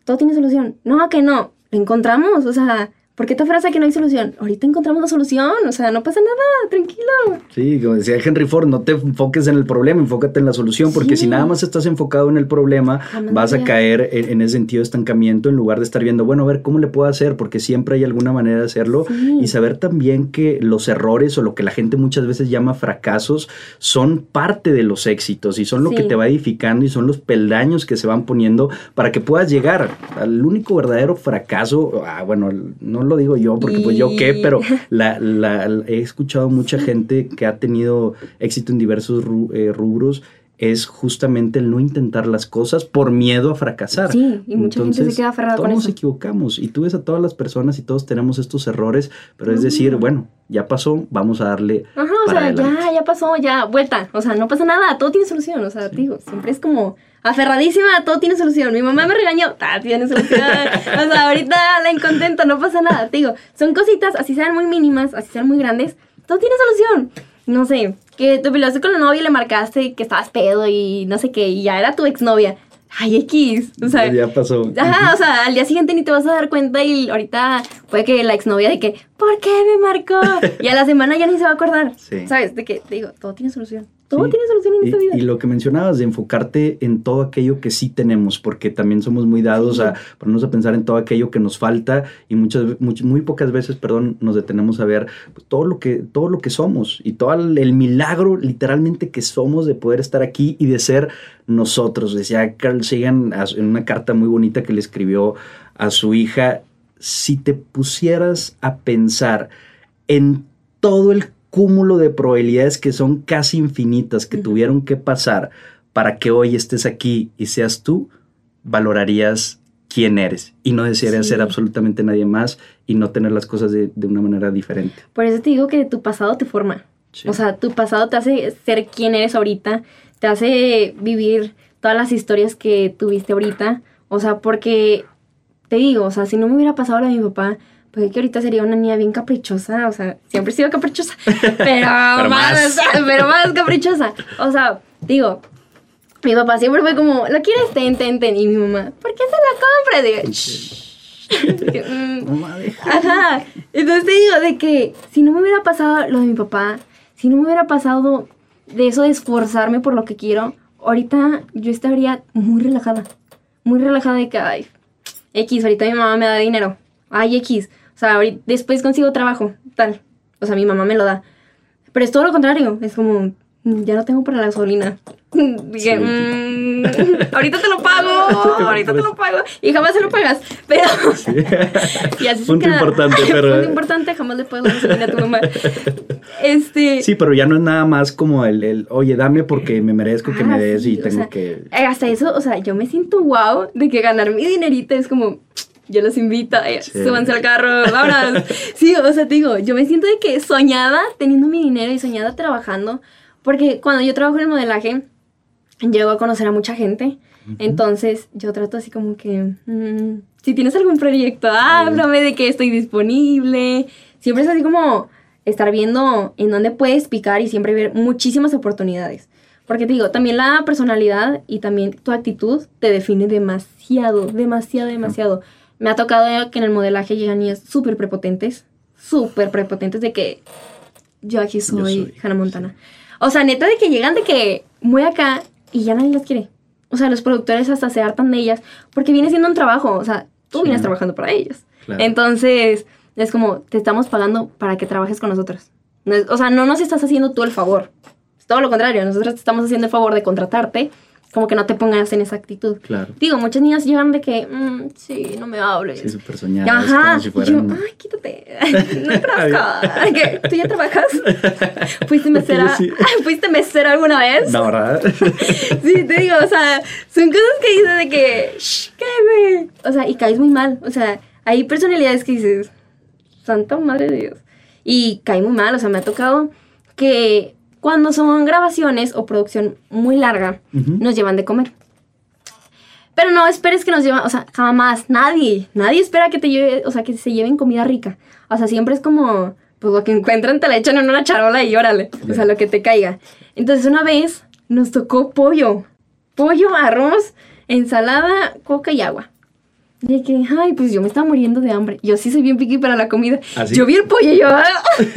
todo tiene solución. No, que no. La encontramos. O sea, ¿Por qué te a que no hay solución? Ahorita encontramos la solución, o sea, no pasa nada, tranquilo. Sí, como decía Henry Ford, no te enfoques en el problema, enfócate en la solución, porque si nada más estás enfocado en el problema, vas a caer en, ese sentido de estancamiento en lugar de estar viendo, bueno, a ver cómo le puedo hacer, porque siempre hay alguna manera de hacerlo y saber también que los errores o lo que la gente muchas veces llama fracasos son parte de los éxitos y son lo que te va edificando y son los peldaños que se van poniendo para que puedas llegar al único verdadero fracaso, ah, bueno, no lo digo yo, porque pues yo qué, pero la, la, he escuchado mucha gente que ha tenido éxito en diversos eh, rubros es justamente el no intentar las cosas por miedo a fracasar. Sí, y mucha gente se queda aferrada con eso. Todos nos equivocamos y tú ves a todas las personas y todos tenemos estos errores, pero es decir, bueno, ya pasó, vamos a darle. Ajá, o sea, ya, ya pasó, ya, vuelta. O sea, no pasa nada, todo tiene solución. O sea, digo, siempre es como aferradísima, todo tiene solución. Mi mamá me regañó, ah, tiene solución. o sea, ahorita la incontento, no pasa nada. Te digo, son cositas, así sean muy mínimas, así sean muy grandes, todo tiene solución. No sé, que te peleaste con la novia y le marcaste que estabas pedo y no sé qué, y ya era tu exnovia. Ay, X. O sea, ya pasó. Ajá, o sea, al día siguiente ni te vas a dar cuenta y ahorita puede que la exnovia de que, ¿por qué me marcó? Y a la semana ya ni se va a acordar. Sí. ¿Sabes? De que, te digo, todo tiene solución. Todo tiene solución en esta vida. Y lo que mencionabas de enfocarte en todo aquello que sí tenemos, porque también somos muy dados a ponernos a pensar en todo aquello que nos falta y muchas, muy, pocas veces, perdón, nos detenemos a ver todo lo que, todo lo que somos y todo el, milagro literalmente que somos de poder estar aquí y de ser nosotros. Decía Carl Sagan en una carta muy bonita que le escribió a su hija, si te pusieras a pensar en todo el cúmulo de probabilidades que son casi infinitas que tuvieron que pasar para que hoy estés aquí y seas tú, valorarías quién eres y no desearías ser absolutamente nadie más y no tener las cosas de, una manera diferente. Por eso te digo que tu pasado te forma. O sea, tu pasado te hace ser quien eres ahorita, te hace vivir todas las historias que tuviste ahorita. O sea, porque te digo, o sea, si no me hubiera pasado lo de mi papá, pues que ahorita sería una niña bien caprichosa, o sea, siempre he sido caprichosa, pero, más, pero más caprichosa. O sea, digo, mi papá siempre fue como, ¿lo quieres? Ten, ten, ten. Y mi mamá, ¿por qué se la compra? Digo, mm, Ajá. Entonces te digo de que si no me hubiera pasado lo de mi papá, si no me hubiera pasado de eso de esforzarme por lo que quiero, ahorita yo estaría muy relajada. Muy relajada de que, ay, X, ahorita mi mamá me da dinero. Ay, X. O sea, después consigo trabajo, tal. O sea, mi mamá me lo da. Pero es todo lo contrario. Es como, mm, ya no tengo para la gasolina. Dije, mm, ahorita te lo pago, ahorita te lo pago. Y jamás se lo pagas. Pero. Sí. y así punto importante, pero. Punto importante, jamás le puedo dar a tu mamá. Este. Sí, pero ya no es nada más como el, el oye, dame porque me merezco que me ah, des y tengo que. Eh, hasta eso, o sea, yo me siento wow de que ganar mi dinerito es como yo los invito, a súbanse al carro, vámonos. sí, o sea, te digo, yo me siento de que soñada teniendo mi dinero y soñada trabajando, porque cuando yo trabajo en el modelaje, llego a conocer a mucha gente, entonces yo trato así como que, mm, si tienes algún proyecto, háblame de que estoy disponible, siempre es así como estar viendo en dónde puedes picar y siempre ver muchísimas oportunidades. Porque te digo, también la personalidad y también tu actitud te define demasiado, demasiado, demasiado. Me ha tocado que en el modelaje llegan niñas súper prepotentes, súper prepotentes de que yo aquí soy, Hannah Montana. O sea, neta de que llegan de que muy acá y ya nadie las quiere. O sea, los productores hasta se hartan de ellas porque viene siendo un trabajo. O sea, tú vienes trabajando para ellos. Entonces, es como, te estamos pagando para que trabajes con nosotros. o sea, no nos estás haciendo tú el favor. Es todo lo contrario, nosotros te estamos haciendo el favor de contratarte como que no te pongas en esa actitud. Claro. Digo, muchas niñas llegan de que, mm, sí, no me hables. Sí, súper soñadas. Ajá. Como si fueran... y yo, ay, quítate. No conozco. ¿Qué? ¿Tú ya trabajas? ¿Fuiste mesera? ¿Fuiste mesera alguna vez? No, ¿verdad? sí, te digo, o sea, son cosas que dices de que, shh, cállate. O sea, y caes muy mal. O sea, hay personalidades que dices, santa madre de Dios. Y cae muy mal. O sea, me ha tocado que cuando son grabaciones o producción muy larga, nos llevan de comer. Pero no esperes que nos lleven, o sea, jamás, nadie, nadie espera que te lleve, o sea, que se lleven comida rica. O sea, siempre es como, pues lo que encuentran te la echan en una charola y órale, o sea, lo que te caiga. Entonces una vez nos tocó pollo, pollo, arroz, ensalada, coca y agua. De que, ay, pues yo me estaba muriendo de hambre. Yo sí soy bien piqui para la comida. ¿Ah, sí? Yo vi el pollo y yo, ah.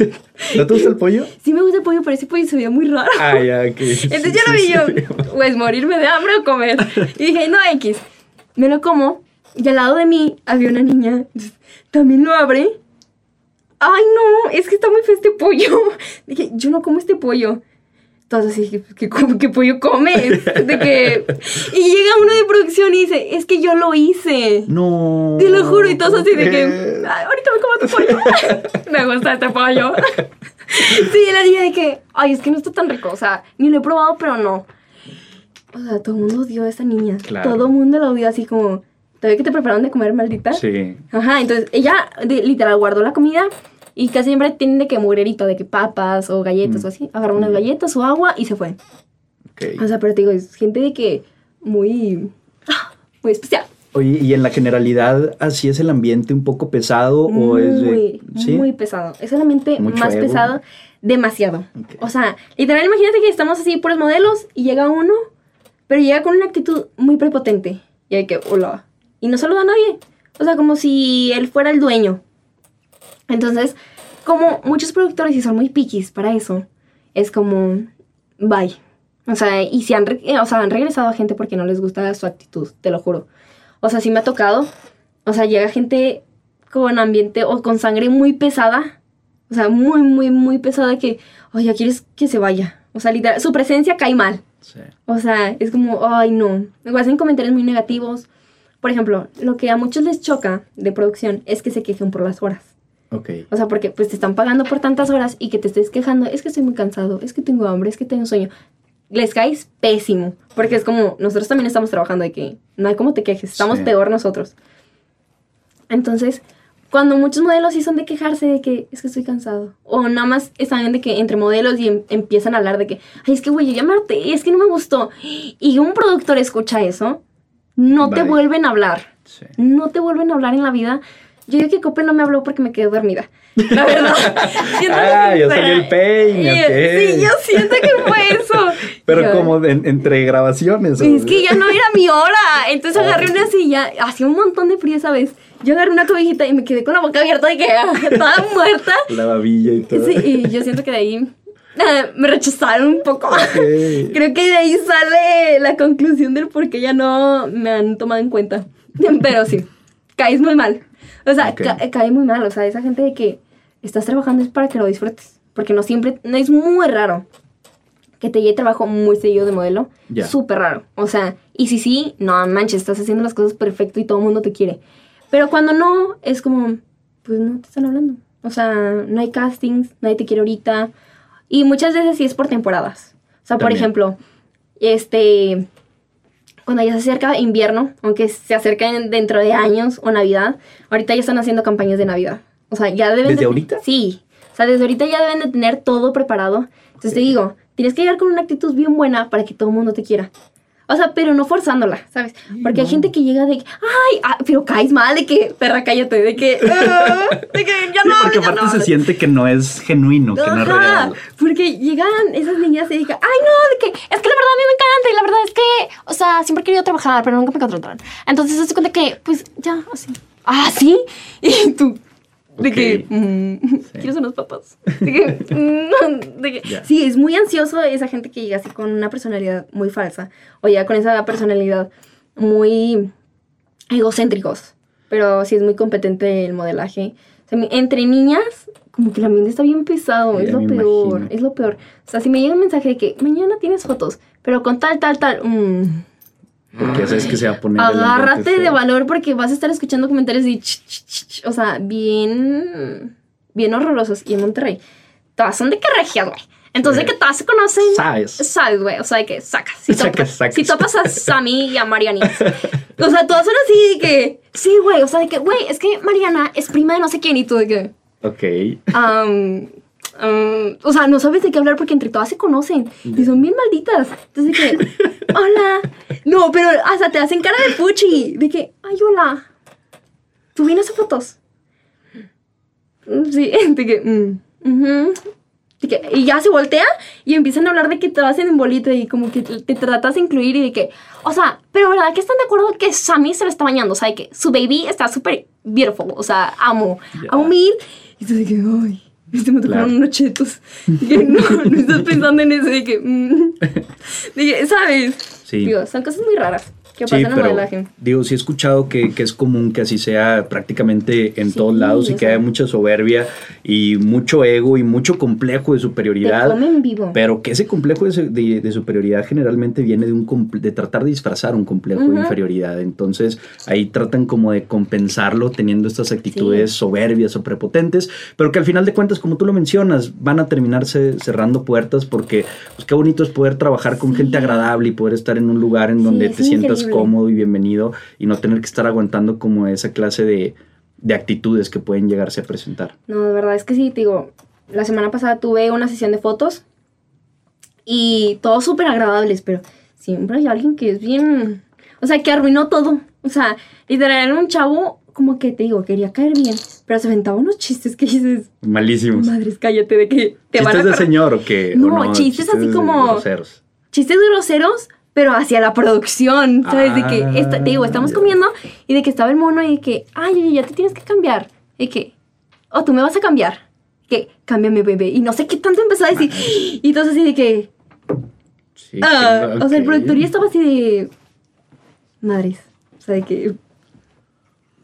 ¿No te gusta el pollo? sí me gusta el pollo, pero ese pollo se veía muy raro. Ah, ya, ok. Entonces yo lo vi yo, pues morirme de hambre o comer. Y dije, no, X. Me lo como. Y al lado de mí había una niña. También lo abre. Ay, no, es que está muy feo este pollo. Dije, yo no como este pollo. Entonces así, ¿qué, qué pollo comes? De que... Y llega uno de producción y dice, es que yo lo hice. No. Te lo juro, y todos así de que, "Ay, ahorita me como tu pollo. me gusta este pollo. sí, la niña de que, ay, es que no está tan rico. O sea, ni lo he probado, pero no. O sea, todo el mundo odió a esa niña. Claro. Todo el mundo la odió así como, ¿todavía que te prepararon de comer, maldita? Sí. Ajá, entonces ella de- literal guardó la comida y casi siempre tienen de que mugrerito, de que papas o galletas Mm. o así. Agarró unas galletas o agua y se fue. Ok. O sea, pero te digo, es gente de que muy, muy especial. Oye, ¿y en la generalidad así es el ambiente un poco pesado o es de... muy, ¿Sí? muy pesado. Es el ambiente Mucho más ego. pesado, demasiado. Ok. O sea, literal, imagínate que estamos así puros modelos y llega uno, pero llega con una actitud muy prepotente. Y hay que, hola. Y no saluda a nadie. O sea, como si él fuera el dueño. Entonces, como muchos productores y son muy piquis para eso, es como, bye. O sea, y si han, eh, o sea, han regresado a gente porque no les gusta su actitud, te lo juro. O sea, sí me ha tocado. O sea, llega gente con ambiente o con sangre muy pesada. O sea, muy, muy, muy pesada que, oye, quieres que se vaya. O sea, literal, su presencia cae mal. Sí. O sea, es como, ay, no. Me hacen comentarios muy negativos. Por ejemplo, lo que a muchos les choca de producción es que se quejen por las horas. Ok. O sea, porque pues te están pagando por tantas horas y que te estés quejando, es que estoy muy cansado, es que tengo hambre, es que tengo sueño. Les caes pésimo, porque es como, nosotros también estamos trabajando de que no hay como te quejes, estamos Sí. peor nosotros. Entonces, cuando muchos modelos sí son de quejarse de que es que estoy cansado, o nada más están de que entre modelos y em- empiezan a hablar de que, ay, es que güey, yo ya me harté, es que no me gustó, y un productor escucha eso, no te Bye. vuelven a hablar Sí. no te vuelven a hablar en la vida. Yo digo que Coppel no me habló porque me quedé dormida. La verdad. Siento que- Ah, ya salió el peine, Y- ok. Sí, yo siento que fue eso. Pero Yo- como en- entre grabaciones. Es que ya no era mi hora. Entonces agarré una silla. Hacía un montón de frío esa vez. Yo agarré una cobijita y me quedé con la boca abierta de que ah, estaba muerta. La babilla y todo. Sí, y yo siento que de ahí ah, me rechazaron un poco. Creo que de ahí sale la conclusión del por qué ya no me han tomado en cuenta. Pero sí, caes muy mal. O sea, Ok. ca- cae muy mal. O sea, esa gente de que estás trabajando es para que lo disfrutes. Porque no siempre, no es muy raro que te llegue trabajo muy seguido de modelo. Ya. Súper raro. O sea, y si sí, no manches, estás haciendo las cosas perfecto y todo el mundo te quiere. Pero cuando no, es como, pues no te están hablando. O sea, no hay castings, nadie te quiere ahorita. Y muchas veces sí es por temporadas. O sea, por También. ejemplo, este, cuando ya se acerca invierno, aunque se acerquen dentro de años o Navidad, ahorita ya están haciendo campañas de Navidad. O sea, ya deben ¿Desde de- ahorita? Sí. O sea, desde ahorita ya deben de tener todo preparado. Entonces te digo, tienes que llegar con una actitud bien buena para que todo el mundo te quiera. O sea, pero no forzándola, ¿sabes? Porque hay gente que llega de que, ay, ah, pero caes mal, de que, perra, cállate, de que, "Ah", de que ya Sí, no, porque ya aparte no. se siente que no es genuino, que no es real. porque llegan esas niñas y digan, ay no, de que es que la verdad a mí me encanta y la verdad es que, o sea, siempre he querido trabajar, pero nunca me contrataron. Entonces se cuenta que, pues ya, así. Ah, sí. Y tú, de que, mm, ¿quieres unos papas? De que, mm, de que- sí, es muy ansioso esa gente que llega así con una personalidad muy falsa o ya con esa personalidad muy egocéntricos. Pero sí es muy competente el modelaje. O sea, mi- entre niñas, como que el ambiente está bien pesado, Sí, es lo peor, imagino. es lo peor. O sea, si me llega un mensaje de que mañana tienes fotos, pero con tal, tal, tal, mm, Porque sabes que se va a poner. agárrate de valor porque vas a estar escuchando comentarios de, ch, ch, ch, o sea, bien, bien horrorosos. Y en Monterrey, todas son de que regias, güey. Entonces, de que todas se conocen. Sabes. Sabes, güey. O sea, de que sacas. Si Sacas, topas, sacas. si topas a Sammy y a Marianis. O sea, todas son así de que. Sí, güey. O sea, de que, güey, es que Mariana es prima de no sé quién y tú de que. Ok. am, o sea, no sabes de qué hablar porque entre todas se conocen y son bien malditas. Entonces, de que, hola. No, pero hasta te hacen cara de puchi. De que, ay, hola. ¿Tú vienes a fotos? Mm, Sí, de que, mm. De que- y ya se voltea y empiezan a hablar de que te vas en un bolito y como que te, te tratas de incluir y de que, o sea, pero ¿verdad que están de acuerdo que Sammy se lo está bañando? O sea, que su baby está súper beautiful, o sea, amo, Ya. amo mil. Y tú de que, ay, este me tocaron Claro. unos chetos. Que no, no estás pensando en eso, que, mm. que, ¿sabes? Sí. Digo, son cosas muy raras Sí, pasan en el pero modelaje. digo, sí he escuchado que, que es común que así sea prácticamente en Sí, todos lados y que haya mucha soberbia y mucho ego y mucho complejo de superioridad. comen vivo. Pero que ese complejo de, de- de superioridad generalmente viene de un comple- de tratar de disfrazar un complejo de inferioridad. Entonces ahí tratan como de compensarlo teniendo estas actitudes soberbias o prepotentes, pero que al final de cuentas, como tú lo mencionas, van a terminarse cerrando puertas porque pues qué bonito es poder trabajar con gente agradable y poder estar en un lugar en donde te sientas cómodo y bienvenido y no tener que estar aguantando como esa clase de, de actitudes que pueden llegarse a presentar. No, de verdad es que sí, te digo, la semana pasada tuve una sesión de fotos y todos súper agradables, pero siempre hay alguien que es bien, o sea, que arruinó todo. O sea, literal era un chavo como que te digo, quería caer bien, pero se aventaba unos chistes que dices, Malísimos. madres, cállate de que te van a ¿Chistes de señor o qué? ¿O No, chistes así como- groseros? chistes groseros, pero hacia la producción, ¿sabes? de que, Ah, esta- te digo, estamos comiendo y de que estaba el mono y de que, ay, ya te tienes que cambiar. Y que, o tú me vas a cambiar. Que, cámbiame, bebé. Y no sé qué tanto empezó a decir. Y entonces así de que, Sí, ah, o sea, el productor ya estaba así de, madres. O sea, de que, o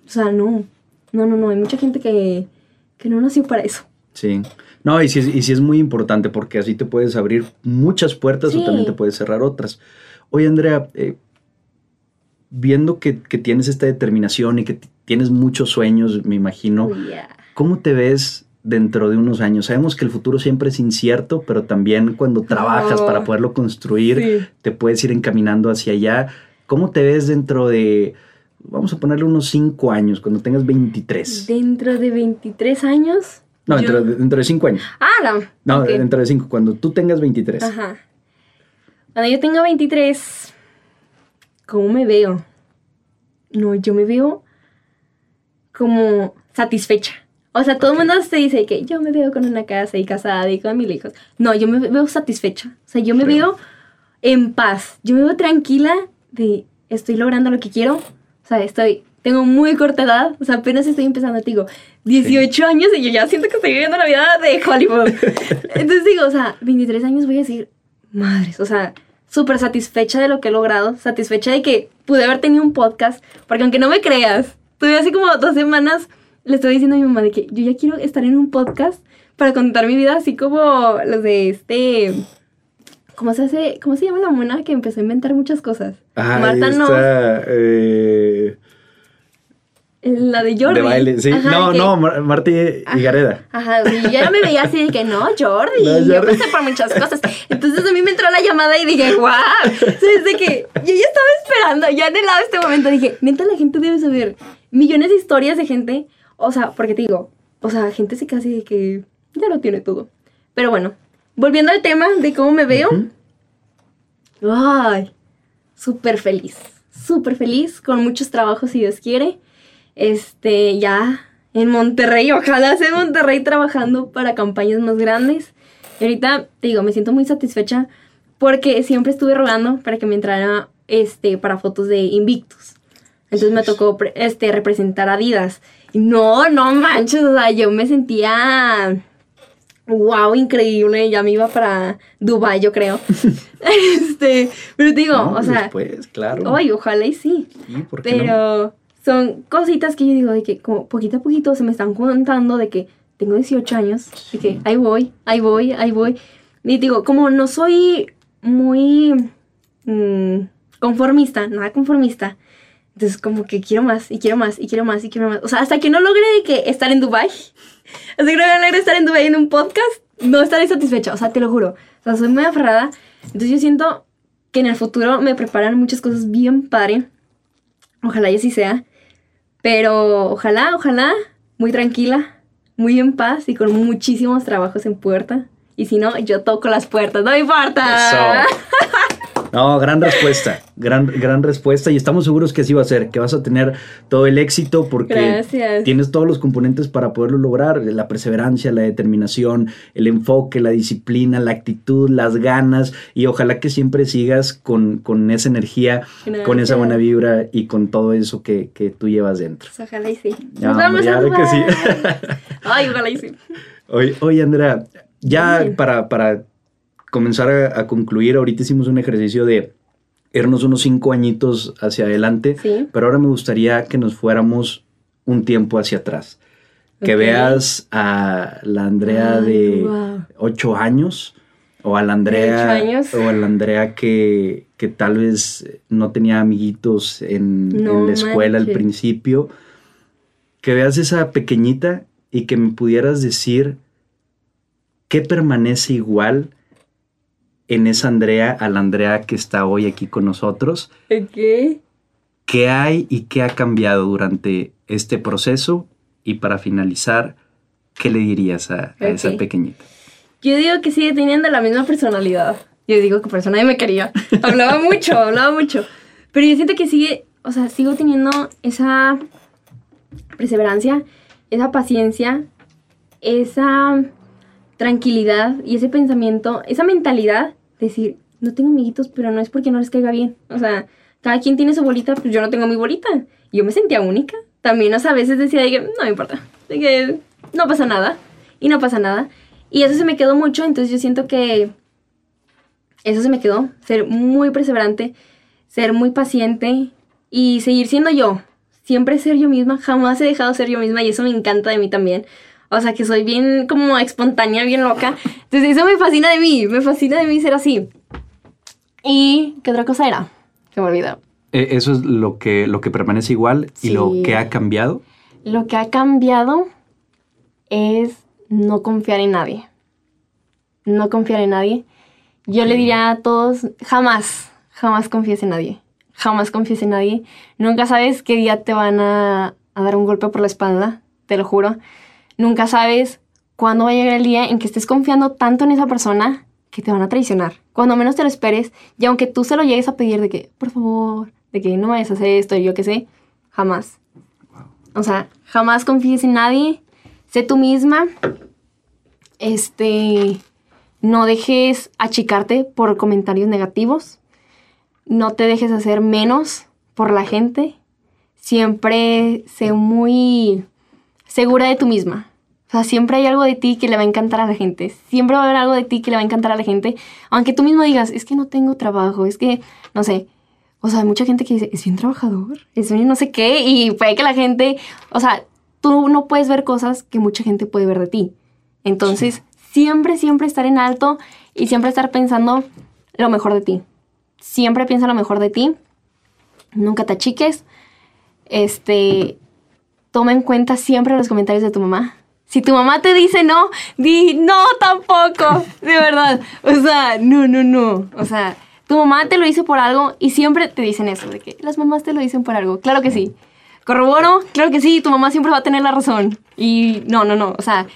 sea, no, no, no, no, hay mucha gente que, que no nació para eso. Sí. No, y sí, es- y sí es muy importante porque así te puedes abrir muchas puertas o también te puedes cerrar otras. Oye, Andrea, eh, viendo que, que tienes esta determinación y que tienes muchos sueños, me imagino. ¿cómo te ves dentro de unos años? Sabemos que el futuro siempre es incierto, pero también cuando trabajas Oh. para poderlo construir, Sí. te puedes ir encaminando hacia allá. ¿Cómo te ves dentro de, vamos a ponerle unos 5 años, cuando tengas 23? Dentro de 23 años. No, yo- dentro de, dentro de 5 años. Ah, no. No, dentro de 5, cuando tú tengas 23. Ajá. Cuando yo tenga 23, ¿cómo me veo? No, yo me veo como satisfecha. O sea, todo el mundo se dice que yo me veo con una casa y casada y con mil hijos. No, yo me veo satisfecha. O sea, yo me Sí. veo en paz. Yo me veo tranquila de estoy logrando lo que quiero. O sea, estoy, tengo muy corta edad. O sea, apenas estoy empezando, te digo, 18 años y yo ya siento que estoy viviendo la vida de Hollywood. Entonces digo, o sea, 23 años voy a decir, madres, o sea, súper satisfecha de lo que he logrado, satisfecha de que pude haber tenido un podcast, porque aunque no me creas, tuve así como dos semanas, le estoy diciendo a mi mamá de que yo ya quiero estar en un podcast para contar mi vida, así como los de este... ¿Cómo se hace? ¿Cómo se llama la mona que empezó a inventar muchas cosas? Ah, Marta no. eh, La de Jordi. de baile, sí. Ajá, no, que- no, Mar- Marta Higareda. Ajá, y yo ya me veía así de que no, Jordi, No, yo pasé por muchas cosas. Entonces a mí me entró la llamada y dije, wow. Desde que yo ya estaba esperando, ya anhelaba este momento, dije, neta, la gente debe saber millones de historias de gente. O sea, porque te digo, o sea, gente se casi de que ya lo tiene todo. Pero bueno, volviendo al tema de cómo me veo, ay, súper feliz, súper feliz, con muchos trabajos si Dios quiere. Este, ya en Monterrey, ojalá sea en Monterrey trabajando para campañas más grandes. Y ahorita, te digo, me siento muy satisfecha porque siempre estuve rogando para que me entrara este, para fotos de Invictus. Entonces me tocó este, representar a Adidas. Y no, no manches, o sea, yo me sentía wow, increíble. Ya me iba para Dubai, yo creo. este, pero te digo, No, o sea, Después, claro. ay, ojalá y sí. Sí, ¿por qué no? Son cositas que yo digo de que poquito a poquito se me están contando de que tengo 18 años, de que ahí voy, ahí voy, ahí voy. Y digo, como no soy muy mm, conformista, nada conformista, entonces como que quiero más y quiero más y quiero más y quiero más. O sea, hasta que no logre de que estar en Dubai, hasta que no logre estar en Dubai en un podcast, no estaré satisfecha, o sea, te lo juro. O sea, soy muy aferrada. Entonces yo siento que en el futuro me preparan muchas cosas bien padre. Ojalá y así sea. Pero ojalá, ojalá, muy tranquila, muy en paz y con muchísimos trabajos en puerta. Y si no, yo toco las puertas, no importa. Eso. No, gran respuesta, gran, gran respuesta y estamos seguros que así va a ser, que vas a tener todo el éxito porque Gracias. tienes todos los componentes para poderlo lograr, la perseverancia, la determinación, el enfoque, la disciplina, la actitud, las ganas y ojalá que siempre sigas con, con esa energía, con esa buena vibra y con todo eso que, que tú llevas dentro. Pues ojalá y sí. Ya, Nos vamos ya a que sí. Ay, ojalá y sí. Oye, oye, Andrea, ya para, para comenzar a, a concluir, ahorita hicimos un ejercicio de irnos unos cinco añitos hacia adelante, Sí. pero ahora me gustaría que nos fuéramos un tiempo hacia atrás. Que veas a la Andrea Ay, de guau. ocho años o a la Andrea, años? o a la Andrea que, que tal vez no tenía amiguitos en, No en la escuela al principio. Que veas esa pequeñita y que me pudieras decir qué permanece igual en esa Andrea a la Andrea que está hoy aquí con nosotros. Ok. ¿Qué hay y qué ha cambiado durante este proceso? Y para finalizar, ¿qué le dirías a, a esa pequeñita? Yo digo que sigue teniendo la misma personalidad. Yo digo que por eso nadie me quería. Hablaba mucho, hablaba mucho. Pero yo siento que sigue, o sea, sigo teniendo esa perseverancia, esa paciencia, esa tranquilidad y ese pensamiento, esa mentalidad decir, no tengo amiguitos, pero no es porque no les caiga bien. O sea, cada quien tiene su bolita, pues yo no tengo mi bolita. Yo me sentía única. También, o sea, a veces decía de no me importa, de no pasa nada. Y no pasa nada. Y eso se me quedó mucho, entonces yo siento que eso se me quedó. Ser muy perseverante, ser muy paciente y seguir siendo yo. Siempre ser yo misma, jamás he dejado de ser yo misma y eso me encanta de mí también. O sea, que soy bien como espontánea, bien loca. Entonces eso me fascina de mí, me fascina de mí ser así. ¿Y qué otra cosa era? Se me olvidó. Eh, Eso es lo que, lo que permanece igual y lo Sí. que ha cambiado. Lo que ha cambiado es no confiar en nadie. No confiar en nadie. Yo le diría a todos, jamás, jamás confíes en nadie. Jamás confíes en nadie. Nunca sabes qué día te van a, a dar un golpe por la espalda, te lo juro. Nunca sabes cuándo va a llegar el día en que estés confiando tanto en esa persona que te van a traicionar. Cuando menos te lo esperes, y aunque tú se lo llegues a pedir de que, por favor, de que no vayas a hacer esto, yo qué sé, jamás. O sea, jamás confíes en nadie. Sé tú misma. Este. No dejes achicarte por comentarios negativos. No te dejes hacer menos por la gente. Siempre sé muy segura de tú misma. O sea, siempre hay algo de ti que le va a encantar a la gente. Siempre va a haber algo de ti que le va a encantar a la gente. Aunque tú mismo digas, es que no tengo trabajo, es que, no sé. O sea, hay mucha gente que dice, es bien trabajador, es bien no sé qué. Y puede que la gente, o sea, tú no puedes ver cosas que mucha gente puede ver de ti. Entonces, siempre, siempre estar en alto y siempre estar pensando lo mejor de ti. Siempre piensa lo mejor de ti. Nunca te achiques. Este, toma en cuenta siempre los comentarios de tu mamá. Si tu mamá te dice no, di no tampoco. De verdad. O sea, no, no, no. O sea, tu mamá te lo dice por algo y siempre te dicen eso, de que las mamás te lo dicen por algo. Claro que sí. Corroboro, claro que sí, tu mamá siempre va a tener la razón. Y no, no, no. O sea,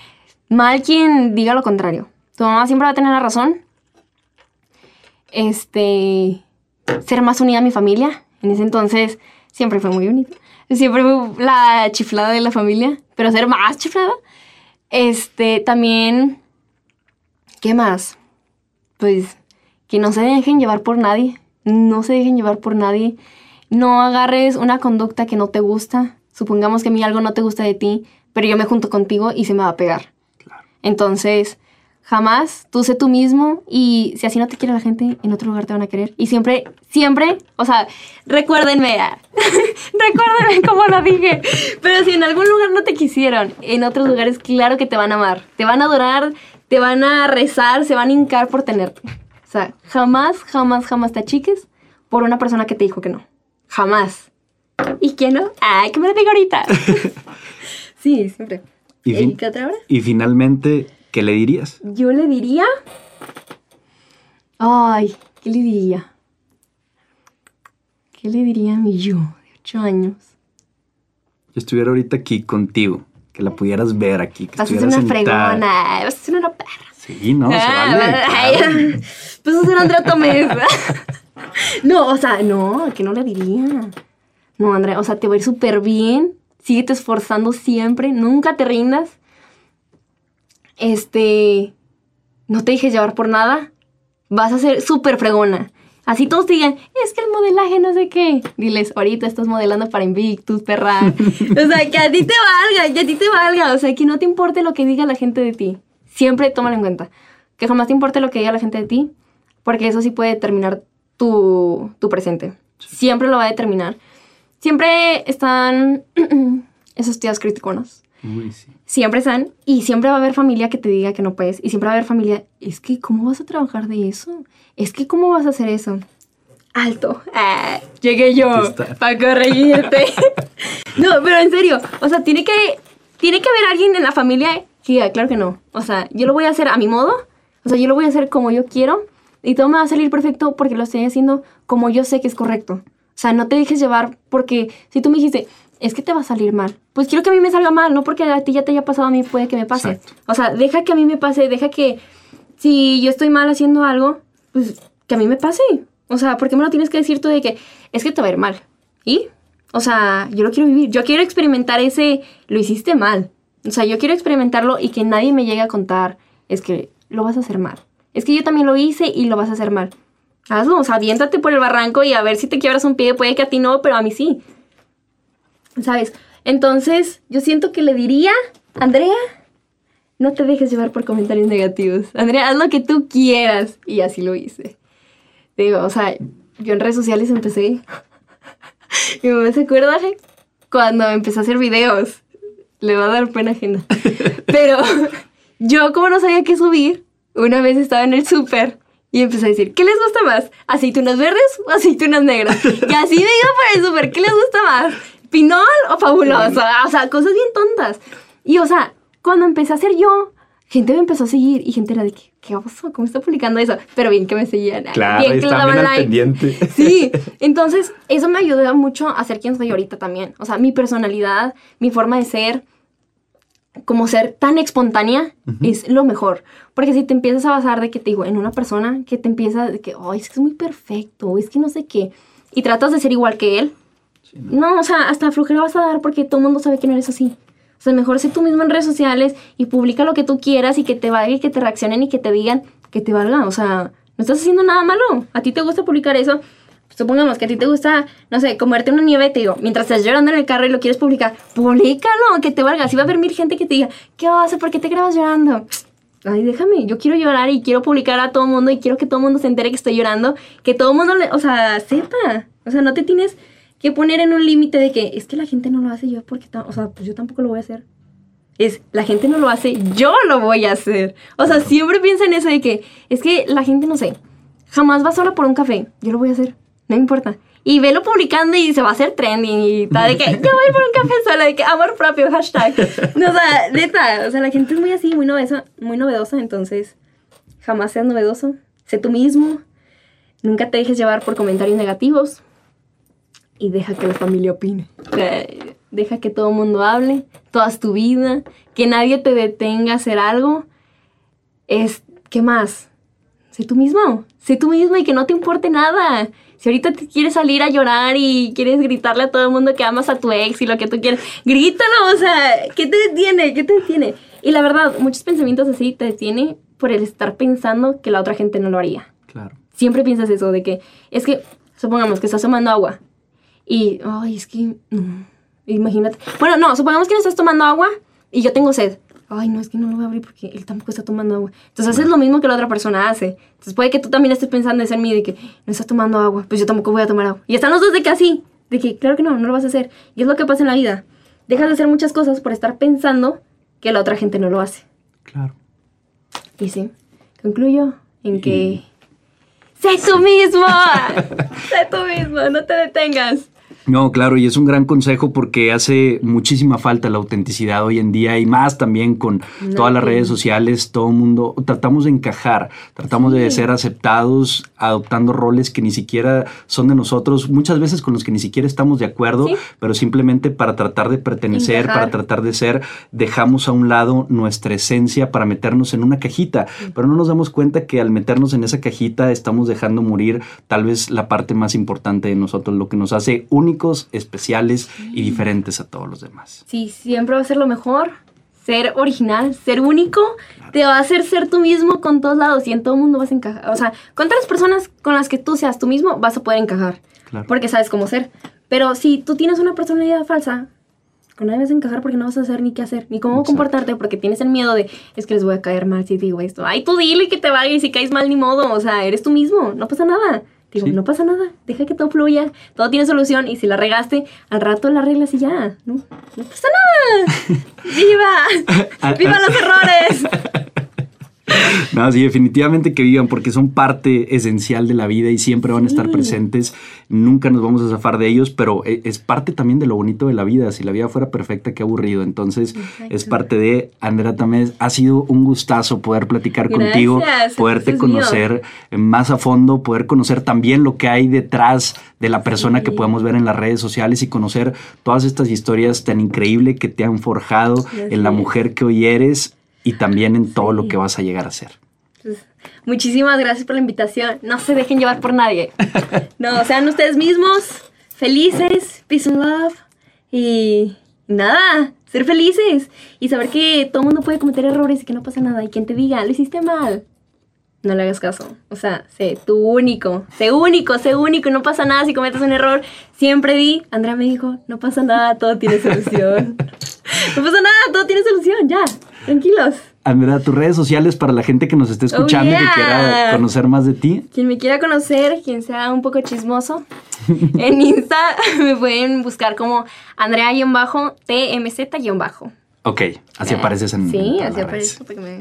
mal quien diga lo contrario. Tu mamá siempre va a tener la razón. Este, ser más unida a mi familia. En ese entonces siempre fue muy unida. Siempre fue la chiflada de la familia, pero ser más chiflada. Este, también, ¿qué más? Pues que no se dejen llevar por nadie. No se dejen llevar por nadie. No agarres una conducta que no te gusta. Supongamos que a mí algo no te gusta de ti, pero yo me junto contigo y se me va a pegar. Entonces, jamás tú sé tú mismo y si así no te quiere la gente, en otro lugar te van a querer. Y siempre, siempre, o sea, recuérdenme, ah, recuérdenme cómo lo dije. Pero si en algún lugar no te quisieron, en otros lugares claro que te van a amar. Te van a adorar, te van a rezar, se van a hincar por tenerte. O sea, jamás, jamás, jamás te achiques por una persona que te dijo que no. Jamás. ¿Y quién no? Ay, que me lo diga ahorita. sí, siempre. Y, fin- ¿Y qué otra hora? y finalmente, ¿qué le dirías? Yo le diría. Ay, ¿qué le diría? ¿Qué le diría a mi yo de ocho años? Yo estuviera ahorita aquí contigo, que la pudieras ver aquí, que Vas a ser una sentada. fregona, vas a ser una perra. Sí, no, se Ah, vale. ay. Pues era Andrea Tomés. no, o sea, no, que no le diría. No, Andrea, o sea, te va a ir súper bien. Síguete esforzando siempre. Nunca te rindas. Este. No te dejes llevar por nada. Vas a ser súper fregona. Así todos te digan, es que el modelaje no sé qué. Diles, ahorita estás modelando para Invictus, perra. o sea, que a ti te valga, que a ti te valga. O sea, que no te importe lo que diga la gente de ti. Siempre tómalo en cuenta. Que jamás te importe lo que diga la gente de ti, porque eso sí puede determinar tu, tu presente. Siempre lo va a determinar. Siempre están esos tías criticonas. Uy, sí. Siempre están. Y siempre va a haber familia que te diga que no puedes. Y siempre va a haber familia, es que, ¿cómo vas a trabajar de eso? Es que, ¿cómo vas a hacer eso? Alto. Ah, llegué yo para corregirte. no, pero en serio. O sea, tiene que, tiene que haber alguien en la familia que diga, claro que no. O sea, yo lo voy a hacer a mi modo. O sea, yo lo voy a hacer como yo quiero. Y todo me va a salir perfecto porque lo estoy haciendo como yo sé que es correcto. O sea, no te dejes llevar porque si tú me dijiste, es que te va a salir mal. Pues quiero que a mí me salga mal, no porque a ti ya te haya pasado, a mí puede que me pase. Exacto. O sea, deja que a mí me pase, deja que si yo estoy mal haciendo algo, pues que a mí me pase. O sea, ¿por qué me lo tienes que decir tú de que es que te va a ir mal? ¿Y? O sea, yo lo quiero vivir, yo quiero experimentar ese, lo hiciste mal. O sea, yo quiero experimentarlo y que nadie me llegue a contar, es que lo vas a hacer mal. Es que yo también lo hice y lo vas a hacer mal. Hazlo, o sea, aviéntate por el barranco y a ver si te quiebras un pie, puede que a ti no, pero a mí sí. ¿Sabes? Entonces, yo siento que le diría, Andrea, no te dejes llevar por comentarios negativos. Andrea, haz lo que tú quieras. Y así lo hice. Digo, o sea, yo en redes sociales empecé. Mi mamá se acuerda cuando empecé a hacer videos. Le va a dar pena ajena. Pero yo, como no sabía qué subir, una vez estaba en el súper y empecé a decir, ¿qué les gusta más? ¿Aceitunas verdes o aceitunas negras? Y así me iba por el súper, ¿qué les gusta más? ¿Pinol o fabuloso? O sea, cosas bien tontas. Y, o sea, cuando empecé a hacer yo, gente me empezó a seguir y gente era de, ¿qué, qué oso? ¿Cómo está publicando eso? Pero bien que me seguían. Claro, bien que daban like. pendiente. Sí, entonces eso me ayudó mucho a ser quien soy ahorita también. O sea, mi personalidad, mi forma de ser, como ser tan espontánea, es lo mejor. Porque si te empiezas a basar de que te digo, en una persona que te empieza de que, ay, es que es muy perfecto, es que no sé qué, y tratas de ser igual que él, no, o sea, hasta flojera vas a dar porque todo el mundo sabe que no eres así. O sea, mejor sé tú mismo en redes sociales y publica lo que tú quieras y que te valga y que te reaccionen y que te digan que te valga. O sea, no estás haciendo nada malo. A ti te gusta publicar eso. Supongamos que a ti te gusta, no sé, comerte una nieve, te digo, mientras estás llorando en el carro y lo quieres publicar, públicalo, que te valga. Así va a haber mil gente que te diga, ¿qué vas a? ¿Por qué te grabas llorando? Ay, déjame, yo quiero llorar y quiero publicar a todo el mundo y quiero que todo el mundo se entere que estoy llorando, que todo el mundo, le, o sea, sepa. O sea, no te tienes que poner en un límite de que es que la gente no lo hace yo porque, o sea, pues yo tampoco lo voy a hacer. Es, la gente no lo hace, yo lo voy a hacer. O sea, siempre piensa en eso de que es que la gente, no sé, jamás va sola por un café, yo lo voy a hacer, no me importa. Y velo publicando y se va a hacer trending y está de que yo voy por un café sola, de que amor propio, hashtag. No, o sea, neta, o sea, la gente es muy así, muy novedosa, muy novedosa, entonces jamás seas novedoso, sé tú mismo, nunca te dejes llevar por comentarios negativos y deja que la familia opine. Deja que todo el mundo hable, toda tu vida, que nadie te detenga a hacer algo. Es, ¿qué más? Sé tú mismo, sé tú mismo y que no te importe nada. Si ahorita te quieres salir a llorar y quieres gritarle a todo el mundo que amas a tu ex y lo que tú quieres, grítalo, o sea, ¿qué te detiene? ¿Qué te detiene? Y la verdad, muchos pensamientos así te detiene por el estar pensando que la otra gente no lo haría. Claro. Siempre piensas eso, de que, es que, supongamos que estás tomando agua y, ay, es que, mm, imagínate. Bueno, no, supongamos que no estás tomando agua y yo tengo sed. Ay, no, es que no lo voy a abrir porque él tampoco está tomando agua. Entonces haces lo mismo que la otra persona hace. Entonces puede que tú también estés pensando en ser mí de que no estás tomando agua, pues yo tampoco voy a tomar agua. Y están los dos de que así, de que claro que no, no lo vas a hacer. Y es lo que pasa en la vida. Dejas de hacer muchas cosas por estar pensando que la otra gente no lo hace. Claro. Y sí, concluyo en que... ¡Sé tú mismo! ¡Sé tú mismo! ¡No te detengas! No, claro, y es un gran consejo porque hace muchísima falta la autenticidad hoy en día y más también con todas las redes sociales, todo el mundo tratamos de encajar, tratamos de ser aceptados, adoptando roles que ni siquiera son de nosotros, muchas veces con los que ni siquiera estamos de acuerdo, pero simplemente para tratar de pertenecer, para tratar de ser, dejamos a un lado nuestra esencia para meternos en una cajita, pero no nos damos cuenta que al meternos en esa cajita estamos dejando morir tal vez la parte más importante de nosotros, lo que nos hace únicos especiales y diferentes a todos los demás. Sí, siempre va a ser lo mejor. Ser original, ser único, te va a hacer ser tú mismo con todos lados y en todo el mundo vas a encajar. O sea, con todas las personas con las que tú seas tú mismo, vas a poder encajar. Porque sabes cómo ser. Pero si tú tienes una personalidad falsa, con nadie vas a encajar porque no vas a saber ni qué hacer, ni cómo comportarte, porque tienes el miedo de, es que les voy a caer mal si digo esto. Ay, tú dile que te vaya y si caes mal ni modo. O sea, eres tú mismo, no pasa nada. Digo, no pasa nada, deja que todo fluya, todo tiene solución y si la regaste, al rato la arreglas y ya, no, no pasa nada. ¡Viva! ¡Viva los errores! No, sí, definitivamente que vivan porque son parte esencial de la vida y siempre van a estar presentes. Nunca nos vamos a zafar de ellos, pero e, es parte también de lo bonito de la vida. Si la vida fuera perfecta, qué aburrido. Entonces, es parte de Andrea también. Ha sido un gustazo poder platicar contigo, poderte conocer más a fondo, poder conocer también lo que hay detrás de la persona que podemos ver en las redes sociales y conocer todas estas historias tan increíbles que te han forjado en la mujer que hoy eres y también en todo lo que vas a llegar a ser. Pues, muchísimas gracias por la invitación. No se dejen llevar por nadie. No, sean ustedes mismos, felices, peace and love y nada, ser felices y saber que todo el mundo puede cometer errores y que no pasa nada y quien te diga, lo hiciste mal. No le hagas caso. O sea, sé tú único. Sé único, sé único. No pasa nada si cometes un error. Siempre di, Andrea me dijo, no pasa nada, todo tiene solución. no pasa nada, todo tiene solución, ya. Tranquilos. Andrea, tus redes sociales para la gente que nos esté escuchando y que quiera conocer más de ti. Quien me quiera conocer, quien sea un poco chismoso, en Insta me pueden buscar como Andrea-TMZ-. Ok, así apareces en Sí, así aparece para que me,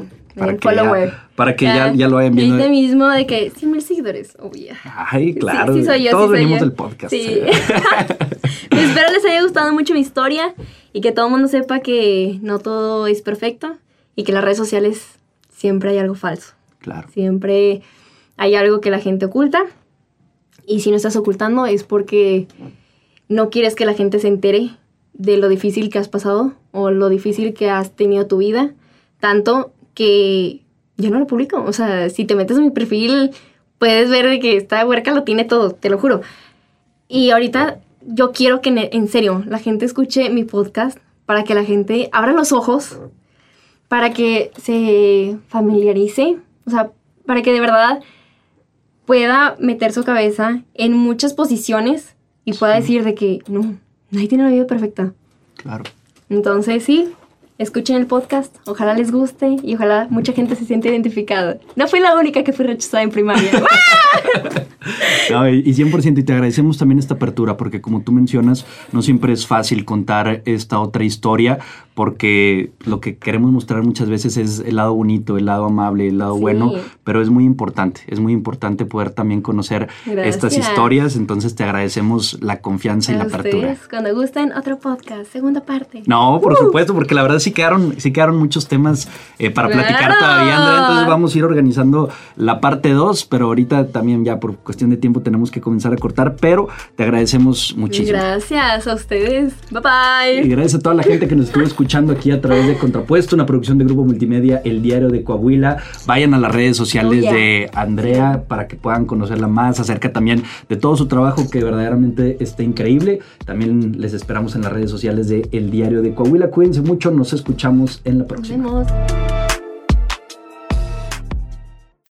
den follower. para que ya, ya, lo vayan viendo. Ahorita mismo de que 100 mil seguidores, oh Ay, claro. Sí, sí soy yo, Todos venimos del podcast. Sí. Eh. espero les haya gustado mucho mi historia y que todo el mundo sepa que no todo es perfecto y que en las redes sociales siempre hay algo falso. Claro. Siempre hay algo que la gente oculta y si no estás ocultando es porque no quieres que la gente se entere de lo difícil que has pasado o lo difícil que has tenido tu vida, tanto que yo no lo publico. O sea, si te metes en mi perfil, puedes ver que esta huerca lo tiene todo, te lo juro. Y ahorita yo quiero que en serio la gente escuche mi podcast para que la gente abra los ojos, para que se familiarice, o sea, para que de verdad pueda meter su cabeza en muchas posiciones y pueda decir de que no, nadie tiene una vida perfecta. Claro. Entonces sí, escuchen el podcast, ojalá les guste y ojalá mucha gente se siente identificada. No fui la única que fui rechazada en primaria. no, y 100% y te agradecemos también esta apertura porque como tú mencionas, no siempre es fácil contar esta otra historia porque lo que queremos mostrar muchas veces es el lado bonito, el lado amable, el lado bueno, pero es muy importante, es muy importante poder también conocer estas historias, entonces te agradecemos la confianza y la apertura. Cuando gusten, otro podcast, segunda parte. No, por uh. supuesto, porque la verdad sí quedaron, sí quedaron muchos temas eh, para platicar todavía, Andrea, entonces vamos a ir organizando la parte 2, pero ahorita también ya por cuestión de tiempo tenemos que comenzar a cortar, pero te agradecemos muchísimo. Gracias a ustedes, bye bye. Y gracias a toda la gente que nos estuvo escuchando escuchando aquí a través de Contrapuesto, una producción de Grupo Multimedia, El Diario de Coahuila. Vayan a las redes sociales de Andrea para que puedan conocerla más acerca también de todo su trabajo que verdaderamente está increíble. También les esperamos en las redes sociales de El Diario de Coahuila. Cuídense mucho, nos escuchamos en la próxima. Nos vemos.